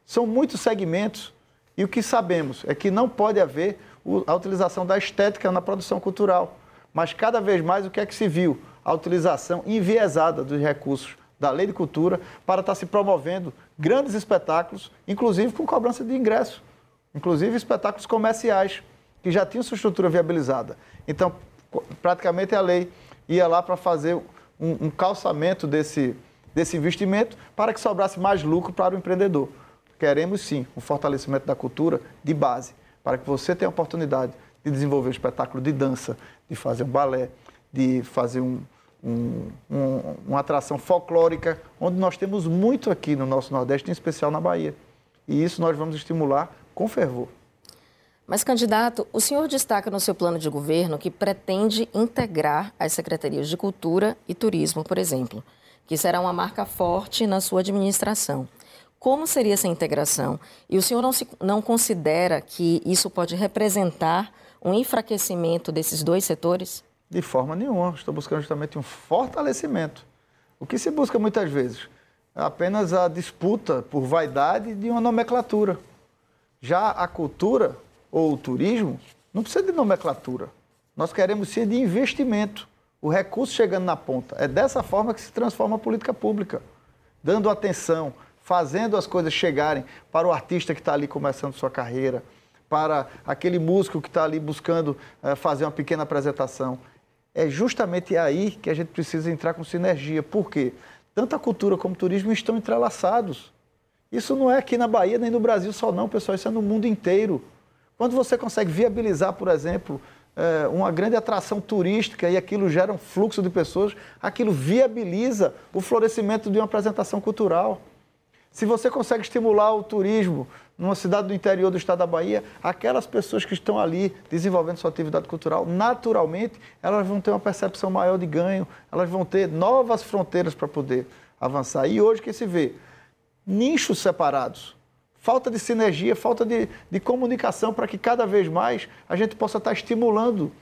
São muitos segmentos e o que sabemos é que não pode haver a utilização da estética na produção cultural, mas cada vez mais o que é que se viu? A utilização enviesada dos recursos da Lei de Cultura para estar se promovendo grandes espetáculos, inclusive com cobrança de ingresso, inclusive espetáculos comerciais, que já tinham sua estrutura viabilizada. Então, praticamente a lei ia lá para fazer um, um calçamento desse, desse investimento para que sobrasse mais lucro para o empreendedor. Queremos sim um fortalecimento da cultura de base, para que você tenha a oportunidade de desenvolver um espetáculo de dança, de fazer um balé, de fazer um, um, um, uma atração folclórica, onde nós temos muito aqui no nosso Nordeste, em especial na Bahia. E isso nós vamos estimular com fervor. Mas, candidato, o senhor destaca no seu plano de governo que pretende integrar as secretarias de Cultura e Turismo, por exemplo, que será uma marca forte na sua administração. Como seria essa integração? E o senhor não, se, não considera que isso pode representar um enfraquecimento desses dois setores? De forma nenhuma. Estou buscando justamente um fortalecimento. O que se busca muitas vezes? É apenas a disputa por vaidade de uma nomenclatura. Já a cultura ou o turismo não precisa de nomenclatura. Nós queremos ser de investimento. O recurso chegando na ponta. É dessa forma que se transforma a política pública. Dando atenção, fazendo as coisas chegarem para o artista que está ali começando sua carreira, para aquele músico que está ali buscando uh, fazer uma pequena apresentação é justamente aí que a gente precisa entrar com sinergia. Por quê? Tanto a cultura como o turismo estão entrelaçados. Isso não é aqui na Bahia nem no Brasil só não, pessoal, isso é no mundo inteiro. Quando você consegue viabilizar, por exemplo, é, uma grande atração turística e aquilo gera um fluxo de pessoas, aquilo viabiliza o florescimento de uma apresentação cultural. Se você consegue estimular o turismo numa cidade do interior do estado da Bahia, aquelas pessoas que estão ali desenvolvendo sua atividade cultural, naturalmente, elas vão ter uma percepção maior de ganho, elas vão ter novas fronteiras para poder avançar. E hoje que se vê nichos separados, falta de sinergia, falta de, de comunicação para que cada vez mais a gente possa estar estimulando,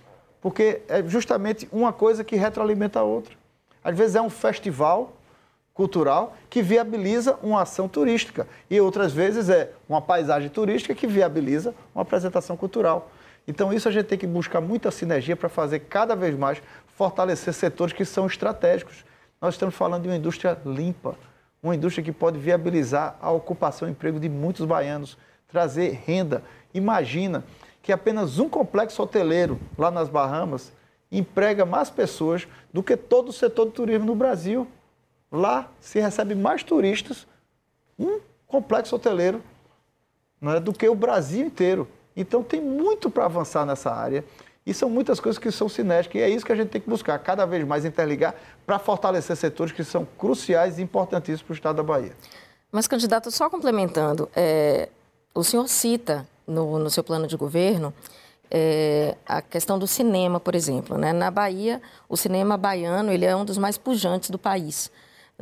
porque é justamente uma coisa que retroalimenta a outra. Às vezes é um festival cultural que viabiliza uma ação turística e outras vezes é uma paisagem turística que viabiliza uma apresentação cultural. Então isso a gente tem que buscar muita sinergia para fazer cada vez mais fortalecer setores que são estratégicos. Nós estamos falando de uma indústria limpa, uma indústria que pode viabilizar a ocupação e emprego de muitos baianos, trazer renda. Imagina que apenas um complexo hoteleiro lá nas Bahamas emprega mais pessoas do que todo o setor do turismo no Brasil. Lá se recebe mais turistas, um complexo hoteleiro, é, do que o Brasil inteiro. Então tem muito para avançar nessa área. E são muitas coisas que são cinéticas, e é isso que a gente tem que buscar, cada vez mais interligar para fortalecer setores que são cruciais e importantíssimos para o Estado da Bahia. Mas, candidato, só complementando, é, o senhor cita no, no seu plano de governo é, a questão do cinema, por exemplo. Né? Na Bahia, o cinema baiano ele é um dos mais pujantes do país.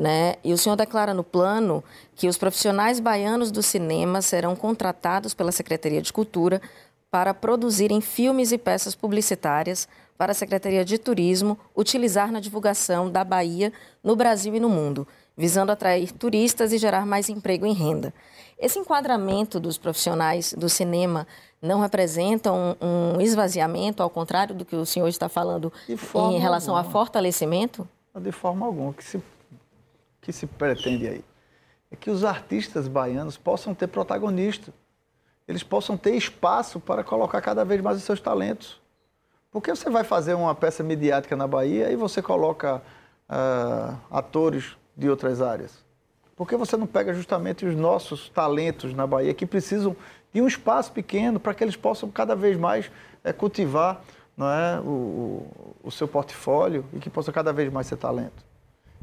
Né? E o senhor declara no plano que os profissionais baianos do cinema serão contratados pela Secretaria de Cultura para produzirem filmes e peças publicitárias para a Secretaria de Turismo utilizar na divulgação da Bahia no Brasil e no mundo, visando atrair turistas e gerar mais emprego e renda. Esse enquadramento dos profissionais do cinema não representa um, um esvaziamento, ao contrário do que o senhor está falando em relação alguma. a fortalecimento? De forma alguma. Que se, que se pretende aí é que os artistas baianos possam ter protagonista, eles possam ter espaço para colocar cada vez mais os seus talentos. Porque você vai fazer uma peça midiática na Bahia e você coloca uh, atores de outras áreas? Por que você não pega justamente os nossos talentos na Bahia que precisam de um espaço pequeno para que eles possam cada vez mais é, cultivar não é, o, o, seu portfólio e que possa cada vez mais ser talento?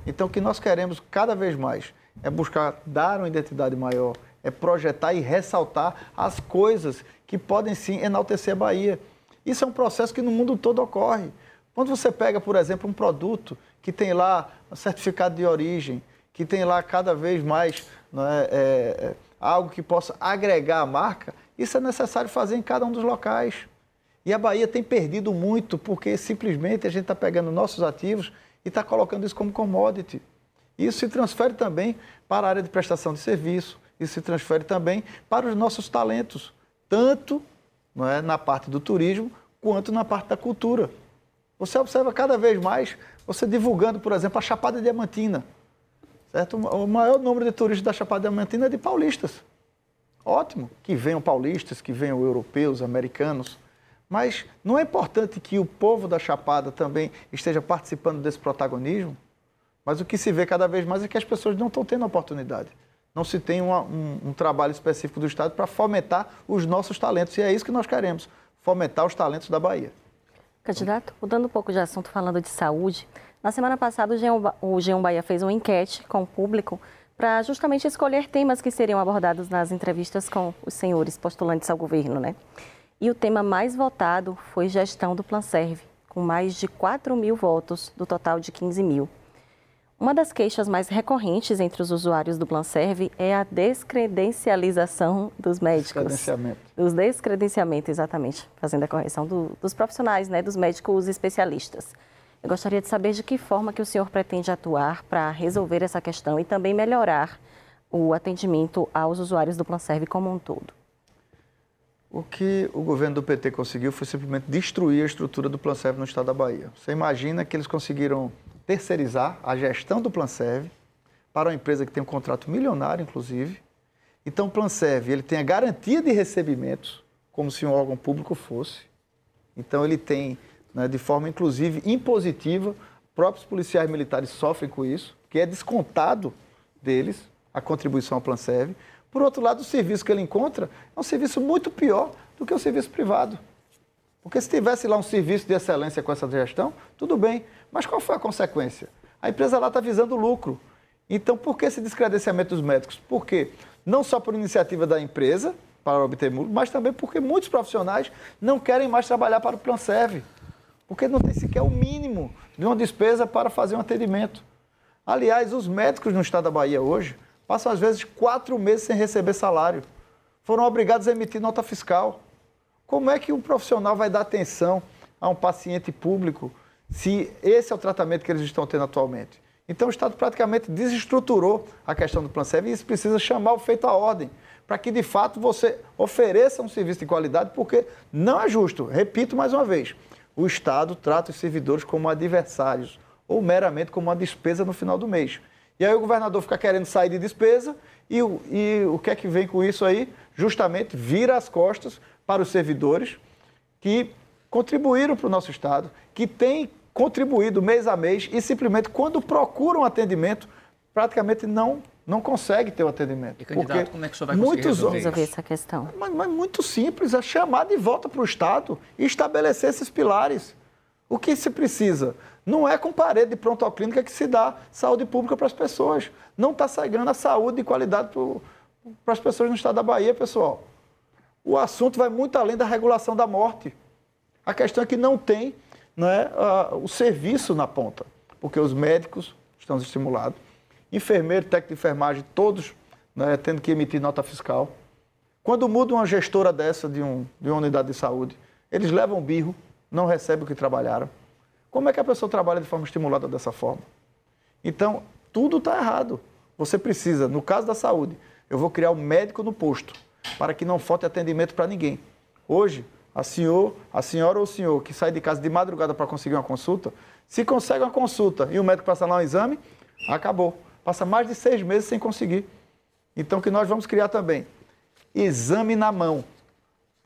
Então, o que nós queremos cada vez mais é buscar dar uma identidade maior, é projetar e ressaltar as coisas que podem sim enaltecer a Bahia. Isso é um processo que no mundo todo ocorre. Quando você pega, por exemplo, um produto que tem lá um certificado de origem, que tem lá cada vez mais é, é, é, algo que possa agregar a marca, isso é necessário fazer em cada um dos locais. E a Bahia tem perdido muito porque simplesmente a gente está pegando nossos ativos e está colocando isso como commodity. Isso se transfere também para a área de prestação de serviço, isso se transfere também para os nossos talentos, tanto não é, na parte do turismo quanto na parte da cultura. Você observa cada vez mais você divulgando, por exemplo, a Chapada Diamantina. Certo? O maior número de turistas da Chapada Diamantina é de paulistas. Ótimo que venham paulistas, que venham europeus, americanos. Mas não é importante que o povo da Chapada também esteja participando desse protagonismo? Mas o que se vê cada vez mais é que as pessoas não estão tendo oportunidade não se tem uma, um, um, trabalho específico do Estado para fomentar os nossos talentos. E é isso que nós queremos, fomentar os talentos da Bahia. Candidato, mudando um pouco de assunto, falando de saúde, na semana passada o G1 Bahia fez uma enquete com o público para justamente escolher temas que seriam abordados nas entrevistas com os senhores postulantes ao governo, né? E o tema mais votado foi gestão do Plan Serve, com mais de 4 mil votos do total de 15 mil. Uma das queixas mais recorrentes entre os usuários do Planserve é a descredencialização dos médicos. Descredenciamento. Os descredenciamento, exatamente, fazendo a correção do, dos profissionais, né, dos médicos especialistas. Eu gostaria de saber de que forma que o senhor pretende atuar para resolver essa questão e também melhorar o atendimento aos usuários do Planserve como um todo. O que o governo do PT conseguiu foi simplesmente destruir a estrutura do Planserve no estado da Bahia. Você imagina que eles conseguiram terceirizar a gestão do Planserve para uma empresa que tem um contrato milionário, inclusive. Então, o Planserve ele tem a garantia de recebimentos, como se um órgão público fosse. Então, ele tem, né, de forma inclusive impositiva, próprios policiais militares sofrem com isso, que é descontado deles a contribuição ao Planserve. Por outro lado, o serviço que ele encontra é um serviço muito pior do que o serviço privado. Porque se tivesse lá um serviço de excelência com essa gestão, tudo bem. Mas qual foi a consequência? A empresa lá está visando lucro. Então, por que esse descredenciamento dos médicos? Por quê? Não só por iniciativa da empresa, para obter lucro, mas também porque muitos profissionais não querem mais trabalhar para o Plan Serve. Porque não tem sequer o mínimo de uma despesa para fazer um atendimento. Aliás, os médicos no estado da Bahia hoje passam às vezes quatro meses sem receber salário. Foram obrigados a emitir nota fiscal. Como é que um profissional vai dar atenção a um paciente público se esse é o tratamento que eles estão tendo atualmente. Então o Estado praticamente desestruturou a questão do plano serve e isso precisa chamar o feito à ordem, para que de fato você ofereça um serviço de qualidade, porque não é justo, repito mais uma vez, o Estado trata os servidores como adversários ou meramente como uma despesa no final do mês. E aí o governador fica querendo sair de despesa e, e o que é que vem com isso aí? Justamente vira as costas para os servidores que contribuíram para o nosso Estado, que têm contribuído mês a mês e simplesmente quando procuram atendimento, praticamente não não consegue ter o atendimento. E candidato, porque como é que o senhor vai muitos resolver, resolver essa questão? Mas, mas muito simples, é chamar de volta para o Estado e estabelecer esses pilares. O que se precisa? Não é com parede de pronto clínica que se dá saúde pública para as pessoas. Não está sagrando a saúde de qualidade para as pessoas no estado da Bahia, pessoal. O assunto vai muito além da regulação da morte. A questão é que não tem né, o serviço na ponta, porque os médicos estão estimulados, enfermeiro, técnico de enfermagem, todos né, tendo que emitir nota fiscal. Quando muda uma gestora dessa de, um, de uma unidade de saúde, eles levam birro, não recebem o que trabalharam. Como é que a pessoa trabalha de forma estimulada dessa forma? Então, tudo está errado. Você precisa, no caso da saúde, eu vou criar um médico no posto, para que não falte atendimento para ninguém. Hoje, a, senhor, a senhora ou o senhor que sai de casa de madrugada para conseguir uma consulta, se consegue uma consulta e o médico passa lá um exame, acabou. Passa mais de seis meses sem conseguir. Então, que nós vamos criar também exame na mão,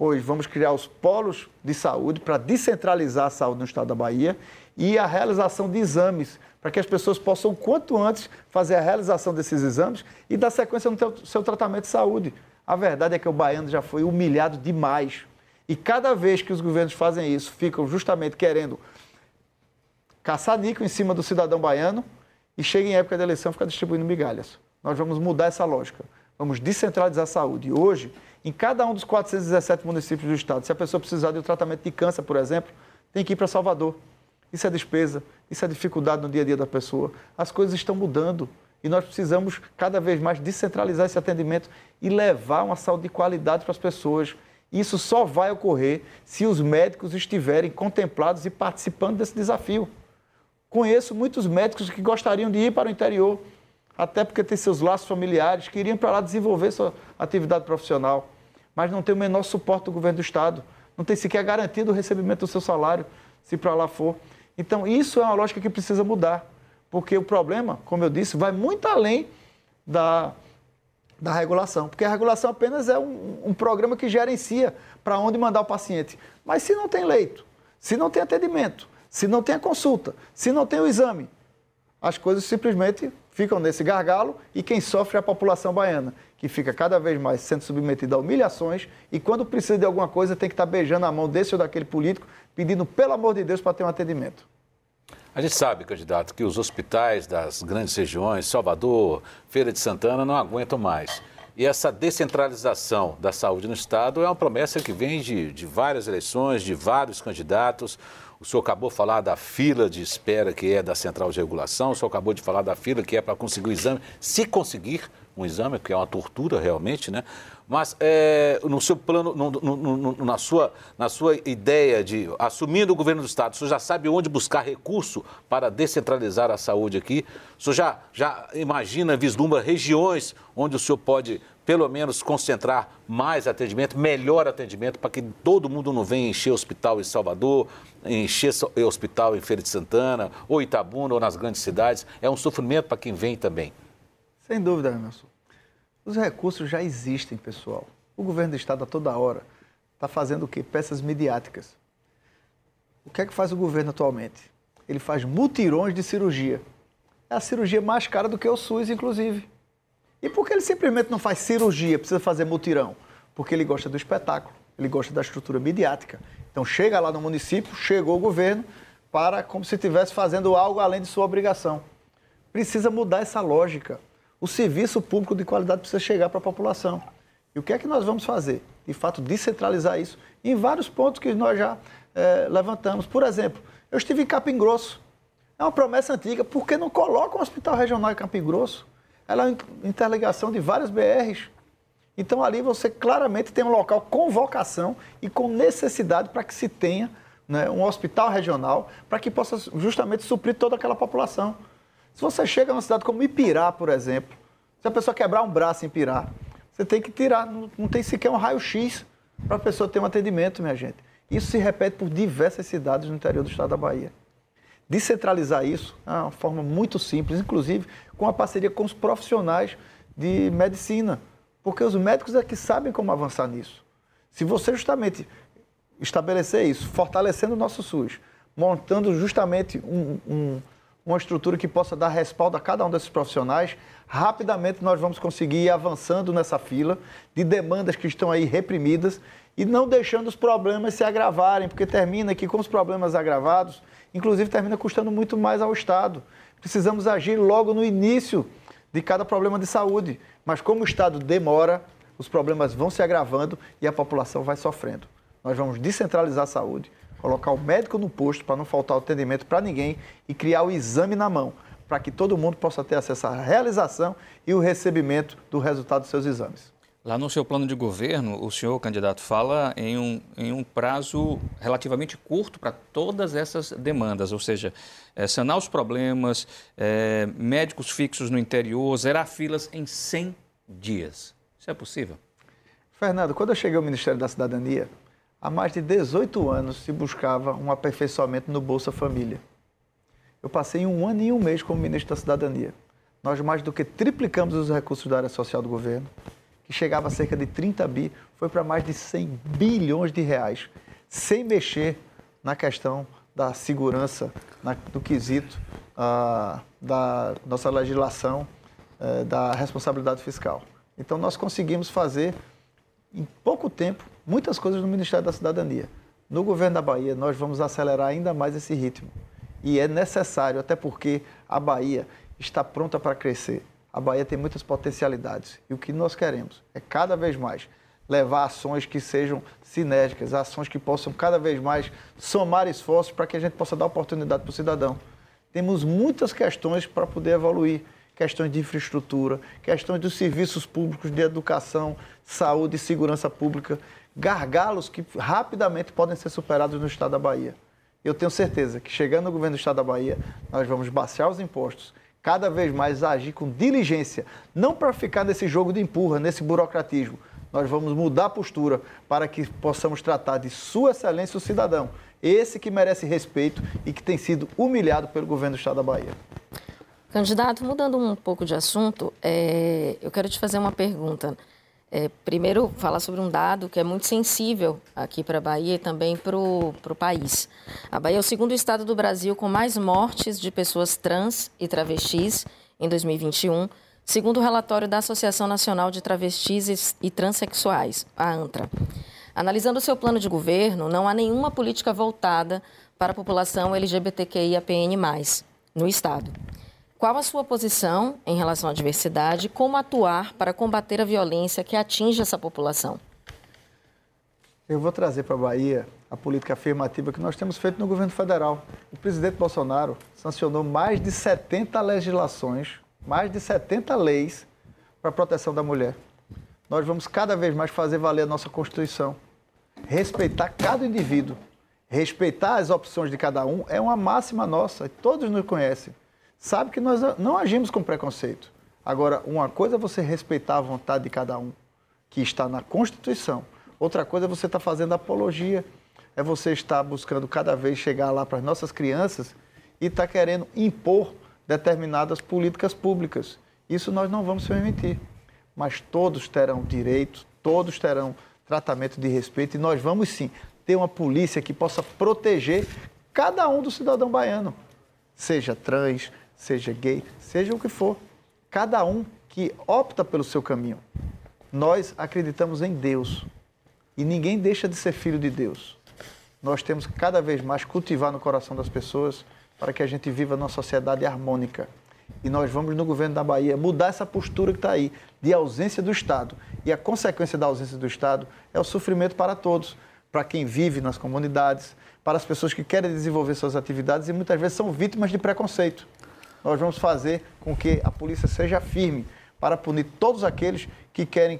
pois vamos criar os polos de saúde para descentralizar a saúde no estado da Bahia e a realização de exames, para que as pessoas possam, quanto antes, fazer a realização desses exames e dar sequência no seu tratamento de saúde. A verdade é que o baiano já foi humilhado demais. E cada vez que os governos fazem isso, ficam justamente querendo caçar nico em cima do cidadão baiano e chega em época de eleição ficar distribuindo migalhas. Nós vamos mudar essa lógica. Vamos descentralizar a saúde. Hoje, em cada um dos 417 municípios do estado, se a pessoa precisar de um tratamento de câncer, por exemplo, tem que ir para Salvador. Isso é despesa, isso é dificuldade no dia a dia da pessoa. As coisas estão mudando e nós precisamos cada vez mais descentralizar esse atendimento e levar uma saúde de qualidade para as pessoas. Isso só vai ocorrer se os médicos estiverem contemplados e participando desse desafio. Conheço muitos médicos que gostariam de ir para o interior, até porque tem seus laços familiares, que iriam para lá desenvolver sua atividade profissional, mas não tem o menor suporte do governo do Estado, não tem sequer garantido o recebimento do seu salário, se para lá for. Então, isso é uma lógica que precisa mudar, porque o problema, como eu disse, vai muito além da, da regulação, porque a regulação apenas é um, um programa que gerencia para onde mandar o paciente. Mas se não tem leito, se não tem atendimento, se não tem a consulta, se não tem o exame, as coisas simplesmente ficam nesse gargalo e quem sofre é a população baiana, que fica cada vez mais sendo submetida a humilhações e quando precisa de alguma coisa tem que estar beijando a mão desse ou daquele político, pedindo pelo amor de Deus para ter um atendimento. A gente sabe, candidato, que os hospitais das grandes regiões, Salvador, Feira de Santana, não aguentam mais. E essa descentralização da saúde no Estado é uma promessa que vem de, de várias eleições, de vários candidatos. O senhor acabou de falar da fila de espera que é da central de regulação, o senhor acabou de falar da fila que é para conseguir o exame, se conseguir um exame, que é uma tortura realmente, né? Mas é, no seu plano, no, no, no, na, sua, na sua ideia de assumindo o governo do Estado, o senhor já sabe onde buscar recurso para descentralizar a saúde aqui? O senhor já, já imagina, vislumbra regiões onde o senhor pode pelo menos concentrar mais atendimento, melhor atendimento, para que todo mundo não venha encher hospital em Salvador, encher hospital em Feira de Santana, ou Itabuna, ou nas grandes cidades. É um sofrimento para quem vem também. Sem dúvida, Emerson. Os recursos já existem, pessoal. O governo do Estado, a toda hora, está fazendo o quê? Peças midiáticas. O que é que faz o governo atualmente? Ele faz mutirões de cirurgia. É a cirurgia mais cara do que o SUS, inclusive. E por que ele simplesmente não faz cirurgia, precisa fazer mutirão? Porque ele gosta do espetáculo, ele gosta da estrutura midiática. Então chega lá no município, chegou o governo para como se estivesse fazendo algo além de sua obrigação. Precisa mudar essa lógica. O serviço público de qualidade precisa chegar para a população. E o que é que nós vamos fazer? De fato, descentralizar isso em vários pontos que nós já é, levantamos. Por exemplo, eu estive em Capim Grosso. É uma promessa antiga. Por que não coloca um hospital regional em Capim Grosso? Ela é uma interligação de várias BRs. Então ali você claramente tem um local com vocação e com necessidade para que se tenha né, um hospital regional para que possa justamente suprir toda aquela população. Se você chega numa cidade como Ipirá, por exemplo, se a pessoa quebrar um braço em Ipirá, você tem que tirar, não, não tem sequer um raio-x para a pessoa ter um atendimento, minha gente. Isso se repete por diversas cidades no interior do estado da Bahia. Descentralizar isso é uma forma muito simples, inclusive com a parceria com os profissionais de medicina, porque os médicos é que sabem como avançar nisso. Se você justamente estabelecer isso, fortalecendo o nosso SUS, montando justamente um, um, uma estrutura que possa dar respaldo a cada um desses profissionais, rapidamente nós vamos conseguir ir avançando nessa fila de demandas que estão aí reprimidas e não deixando os problemas se agravarem, porque termina que com os problemas agravados, inclusive termina custando muito mais ao Estado. Precisamos agir logo no início de cada problema de saúde, mas como o Estado demora, os problemas vão se agravando e a população vai sofrendo. Nós vamos descentralizar a saúde, colocar o médico no posto para não faltar atendimento para ninguém e criar o exame na mão, para que todo mundo possa ter acesso à realização e o recebimento do resultado dos seus exames. Lá no seu plano de governo, o senhor, candidato, fala em um, em um prazo relativamente curto para todas essas demandas, ou seja, é, sanar os problemas, é, médicos fixos no interior, zerar filas em 100 dias. Isso é possível? Fernando, quando eu cheguei ao Ministério da Cidadania, há mais de 18 anos se buscava um aperfeiçoamento no Bolsa Família. Eu passei um ano e um mês como ministro da Cidadania. Nós mais do que triplicamos os recursos da área social do governo que chegava a cerca de 30 bi, foi para mais de 100 bilhões de reais, sem mexer na questão da segurança, na, do quesito ah, da nossa legislação eh, da responsabilidade fiscal. Então, nós conseguimos fazer, em pouco tempo, muitas coisas no Ministério da Cidadania. No governo da Bahia, nós vamos acelerar ainda mais esse ritmo. E é necessário, até porque a Bahia está pronta para crescer a Bahia tem muitas potencialidades. E o que nós queremos é cada vez mais levar ações que sejam sinérgicas, ações que possam cada vez mais somar esforços para que a gente possa dar oportunidade para o cidadão. Temos muitas questões para poder evoluir questões de infraestrutura, questões dos serviços públicos de educação, saúde e segurança pública, gargalos que rapidamente podem ser superados no estado da Bahia. Eu tenho certeza que chegando no governo do estado da Bahia, nós vamos baixar os impostos, cada vez mais agir com diligência, não para ficar nesse jogo de empurra, nesse burocratismo. Nós vamos mudar a postura para que possamos tratar de Sua Excelência o cidadão, esse que merece respeito e que tem sido humilhado pelo governo do Estado da Bahia. Candidato, mudando um pouco de assunto, é, eu quero te fazer uma pergunta. É, primeiro, falar sobre um dado que é muito sensível aqui para a Bahia e também para o país. A Bahia é o segundo estado do Brasil com mais mortes de pessoas trans e travestis em 2021, segundo o relatório da Associação Nacional de Travestis e Transsexuais, a ANTRA. Analisando o seu plano de governo, não há nenhuma política voltada para a população LGBTQIAPN+, no estado. Qual a sua posição em relação à diversidade como atuar para combater a violência que atinge essa população? Eu vou trazer para a Bahia a política afirmativa que nós temos feito no governo federal. O presidente Bolsonaro sancionou mais de 70 legislações, mais de 70 leis para a proteção da mulher. Nós vamos cada vez mais fazer valer a nossa Constituição. Respeitar cada indivíduo, respeitar as opções de cada um é uma máxima nossa, todos nos conhecem sabe que nós não agimos com preconceito. Agora, uma coisa é você respeitar a vontade de cada um, que está na Constituição. Outra coisa é você estar tá fazendo apologia, é você estar buscando cada vez chegar lá para as nossas crianças e estar tá querendo impor determinadas políticas públicas. Isso nós não vamos permitir. Mas todos terão direito, todos terão tratamento de respeito e nós vamos sim ter uma polícia que possa proteger cada um do cidadão baiano, seja trans, seja gay, seja o que for. Cada um que opta pelo seu caminho. Nós acreditamos em Deus e ninguém deixa de ser filho de Deus. Nós temos que cada vez mais cultivar no coração das pessoas para que a gente viva numa sociedade harmônica. E nós vamos, no governo da Bahia, mudar essa postura que está aí, de ausência do Estado. E a consequência da ausência do Estado é o sofrimento para todos, para quem vive nas comunidades, para as pessoas que querem desenvolver suas atividades e muitas vezes são vítimas de preconceito nós vamos fazer com que a polícia seja firme para punir todos aqueles que querem,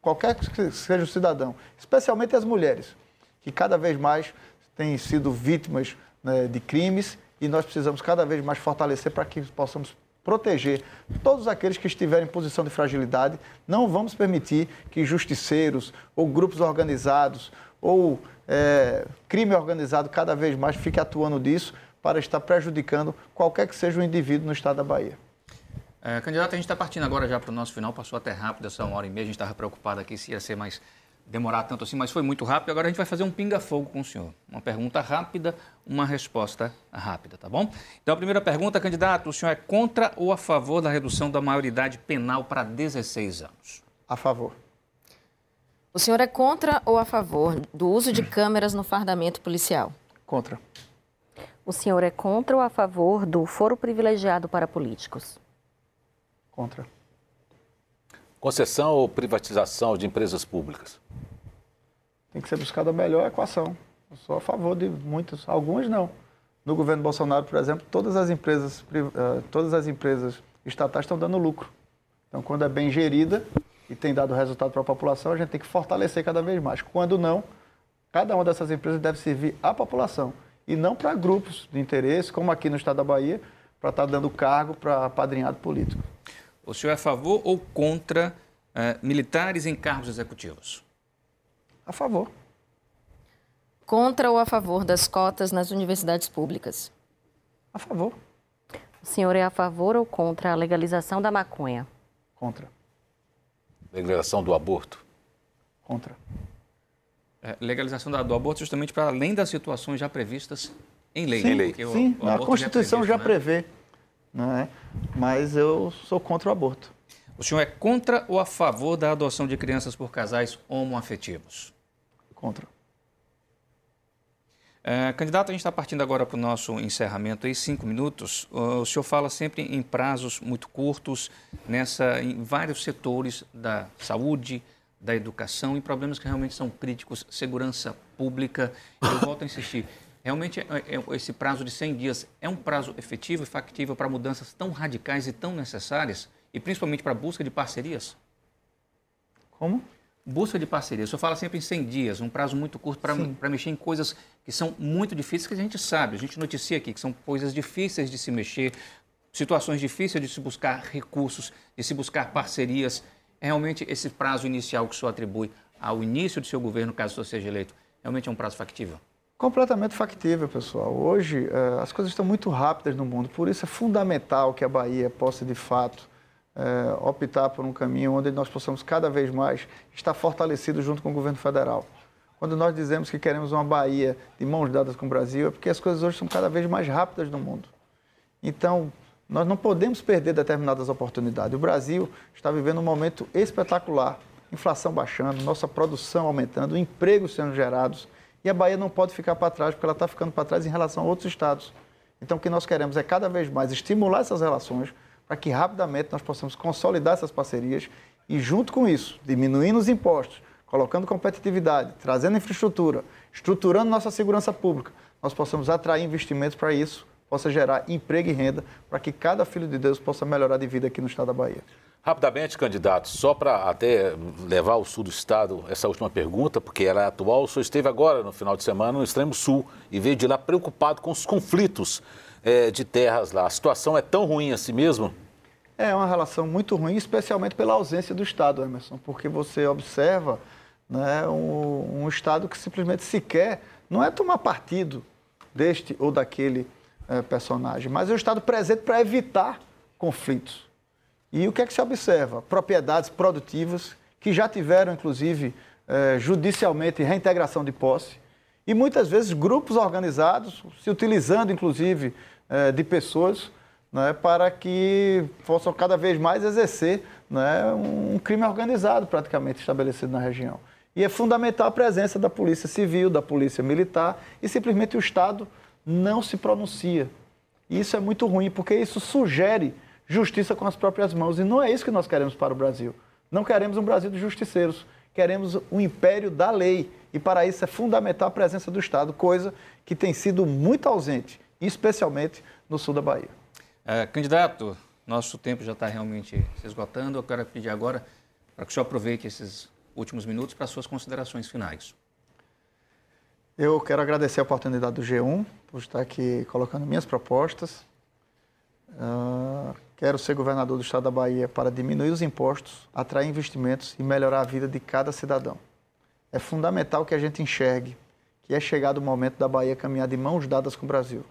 qualquer que seja o cidadão, especialmente as mulheres, que cada vez mais têm sido vítimas né, de crimes e nós precisamos cada vez mais fortalecer para que possamos proteger todos aqueles que estiverem em posição de fragilidade. Não vamos permitir que justiceiros ou grupos organizados ou é, crime organizado cada vez mais fique atuando disso, para estar prejudicando qualquer que seja o indivíduo no estado da Bahia. É, candidato, a gente está partindo agora já para o nosso final, passou até rápido essa uma hora e meia, a gente estava preocupado aqui se ia ser mais demorar tanto assim, mas foi muito rápido. Agora a gente vai fazer um pinga-fogo com o senhor. Uma pergunta rápida, uma resposta rápida, tá bom? Então a primeira pergunta, candidato, o senhor é contra ou a favor da redução da maioridade penal para 16 anos? A favor. O senhor é contra ou a favor do uso de câmeras no fardamento policial? Contra. O senhor é contra ou a favor do foro privilegiado para políticos? Contra. Concessão ou privatização de empresas públicas? Tem que ser buscada a melhor equação. Eu sou a favor de muitas, algumas não. No governo Bolsonaro, por exemplo, todas as empresas, eh, todas as empresas estatais estão dando lucro. Então, quando é bem gerida, e tem dado resultado para a população, a gente tem que fortalecer cada vez mais. Quando não, cada uma dessas empresas deve servir à população e não para grupos de interesse, como aqui no estado da Bahia, para estar tá dando cargo para padrinhado político. O senhor é a favor ou contra uh, militares em cargos executivos? A favor. Contra ou a favor das cotas nas universidades públicas? A favor. O senhor é a favor ou contra a legalização da maconha? Contra. Legalização do aborto? Contra. É, legalização do aborto justamente para além das situações já previstas em lei. Sim, em lei. sim. O, o a Constituição já, é previsto, já né? prevê, né? mas eu sou contra o aborto. O senhor é contra ou a favor da adoção de crianças por casais homoafetivos? Contra. É, candidato, a gente está partindo agora para o nosso encerramento aí, cinco minutos. O senhor fala sempre em prazos muito curtos, nessa, em vários setores da saúde, da educação, em problemas que realmente são críticos, segurança pública. Eu volto a insistir, realmente é, é, esse prazo de 100 dias é um prazo efetivo e factível para mudanças tão radicais e tão necessárias, e principalmente para a busca de parcerias? Como? Busca de parceria. O senhor fala sempre em 100 dias, um prazo muito curto para mexer em coisas que são muito difíceis, que a gente sabe, a gente noticia aqui, que são coisas difíceis de se mexer, situações difíceis de se buscar recursos, de se buscar parcerias. Realmente esse prazo inicial que o senhor atribui ao início do seu governo, caso o senhor seja eleito, realmente é um prazo factível? Completamente factível, pessoal. Hoje, uh, as coisas estão muito rápidas no mundo, por isso é fundamental que a Bahia possa, de fato, é, optar por um caminho onde nós possamos cada vez mais estar fortalecidos junto com o governo federal. Quando nós dizemos que queremos uma Bahia de mãos dadas com o Brasil, é porque as coisas hoje são cada vez mais rápidas no mundo. Então, nós não podemos perder determinadas oportunidades. O Brasil está vivendo um momento espetacular. Inflação baixando, nossa produção aumentando, empregos sendo gerados. E a Bahia não pode ficar para trás, porque ela está ficando para trás em relação a outros estados. Então, o que nós queremos é cada vez mais estimular essas relações, para que rapidamente nós possamos consolidar essas parcerias e, junto com isso, diminuindo os impostos, colocando competitividade, trazendo infraestrutura, estruturando nossa segurança pública, nós possamos atrair investimentos para isso, possa gerar emprego e renda, para que cada filho de Deus possa melhorar de vida aqui no estado da Bahia. Rapidamente, candidato, só para até levar ao sul do estado essa última pergunta, porque ela é atual, o senhor esteve agora no final de semana no extremo sul e veio de lá preocupado com os conflitos é, de terras lá. A situação é tão ruim assim mesmo? É uma relação muito ruim, especialmente pela ausência do Estado, Emerson, porque você observa né, um, um Estado que simplesmente sequer não é tomar partido deste ou daquele é, personagem, mas é Estado presente para evitar conflitos. E o que é que se observa? Propriedades produtivas que já tiveram, inclusive, é, judicialmente reintegração de posse, e muitas vezes grupos organizados se utilizando, inclusive, é, de pessoas né, para que possam cada vez mais exercer né, um crime organizado praticamente estabelecido na região. E é fundamental a presença da Polícia Civil, da Polícia Militar, e simplesmente o Estado não se pronuncia. E isso é muito ruim, porque isso sugere justiça com as próprias mãos. E não é isso que nós queremos para o Brasil. Não queremos um Brasil de justiceiros, queremos um império da lei. E para isso é fundamental a presença do Estado, coisa que tem sido muito ausente especialmente no sul da Bahia. É, candidato, nosso tempo já está realmente se esgotando. Eu quero pedir agora para que o senhor aproveite esses últimos minutos para suas considerações finais. Eu quero agradecer a oportunidade do G1 por estar aqui colocando minhas propostas. Uh, quero ser governador do estado da Bahia para diminuir os impostos, atrair investimentos e melhorar a vida de cada cidadão. É fundamental que a gente enxergue que é chegado o momento da Bahia caminhar de mãos dadas com o Brasil.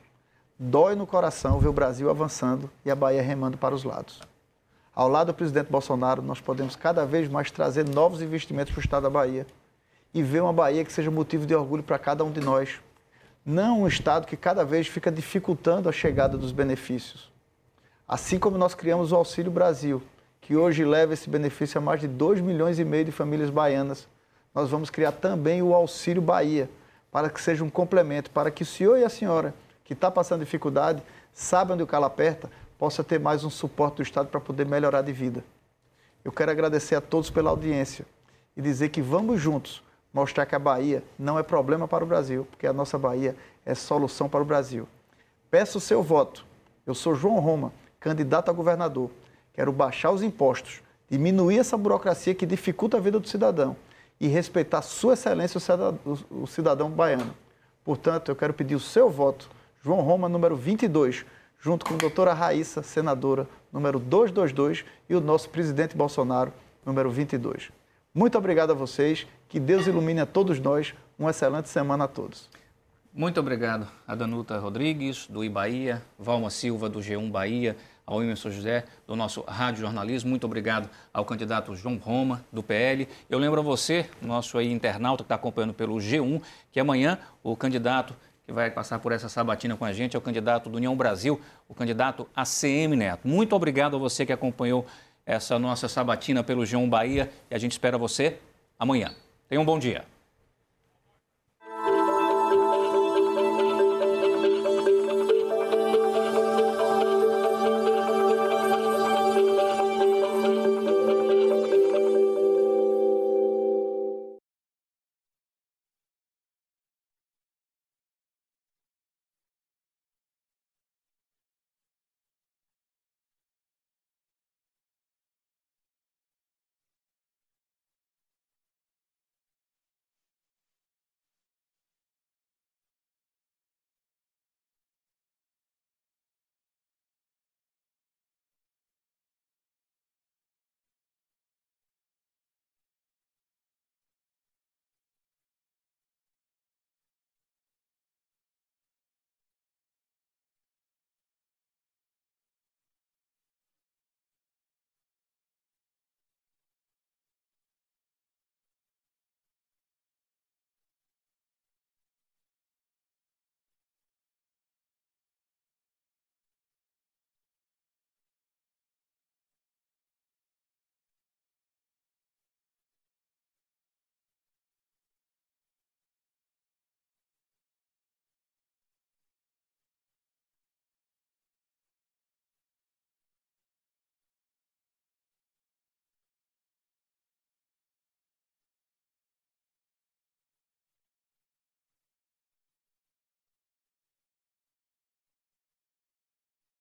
Dói no coração ver o Brasil avançando e a Bahia remando para os lados. Ao lado do presidente Bolsonaro, nós podemos cada vez mais trazer novos investimentos para o estado da Bahia e ver uma Bahia que seja motivo de orgulho para cada um de nós. Não um estado que cada vez fica dificultando a chegada dos benefícios. Assim como nós criamos o Auxílio Brasil, que hoje leva esse benefício a mais de 2 milhões e meio de famílias baianas, nós vamos criar também o Auxílio Bahia, para que seja um complemento, para que o senhor e a senhora que está passando dificuldade, sabe onde o calo aperta, possa ter mais um suporte do Estado para poder melhorar de vida. Eu quero agradecer a todos pela audiência e dizer que vamos juntos mostrar que a Bahia não é problema para o Brasil, porque a nossa Bahia é solução para o Brasil. Peço o seu voto. Eu sou João Roma, candidato a governador. Quero baixar os impostos, diminuir essa burocracia que dificulta a vida do cidadão e respeitar Sua Excelência, o cidadão baiano. Portanto, eu quero pedir o seu voto, João Roma, número 22, junto com a doutora Raíssa, senadora, número 222, e o nosso presidente Bolsonaro, número 22. Muito obrigado a vocês, que Deus ilumine a todos nós. Uma excelente semana a todos. Muito obrigado a Danuta Rodrigues, do Ibaía, Valma Silva, do G1 Bahia, ao Emerson José, do nosso Rádio Jornalismo. Muito obrigado ao candidato João Roma, do PL. Eu lembro a você, nosso aí internauta que está acompanhando pelo G1, que amanhã o candidato que vai passar por essa sabatina com a gente é o candidato do União Brasil, o candidato ACM Neto. Muito obrigado a você que acompanhou essa nossa sabatina pelo G1 Bahia e a gente espera você amanhã. Tenha um bom dia.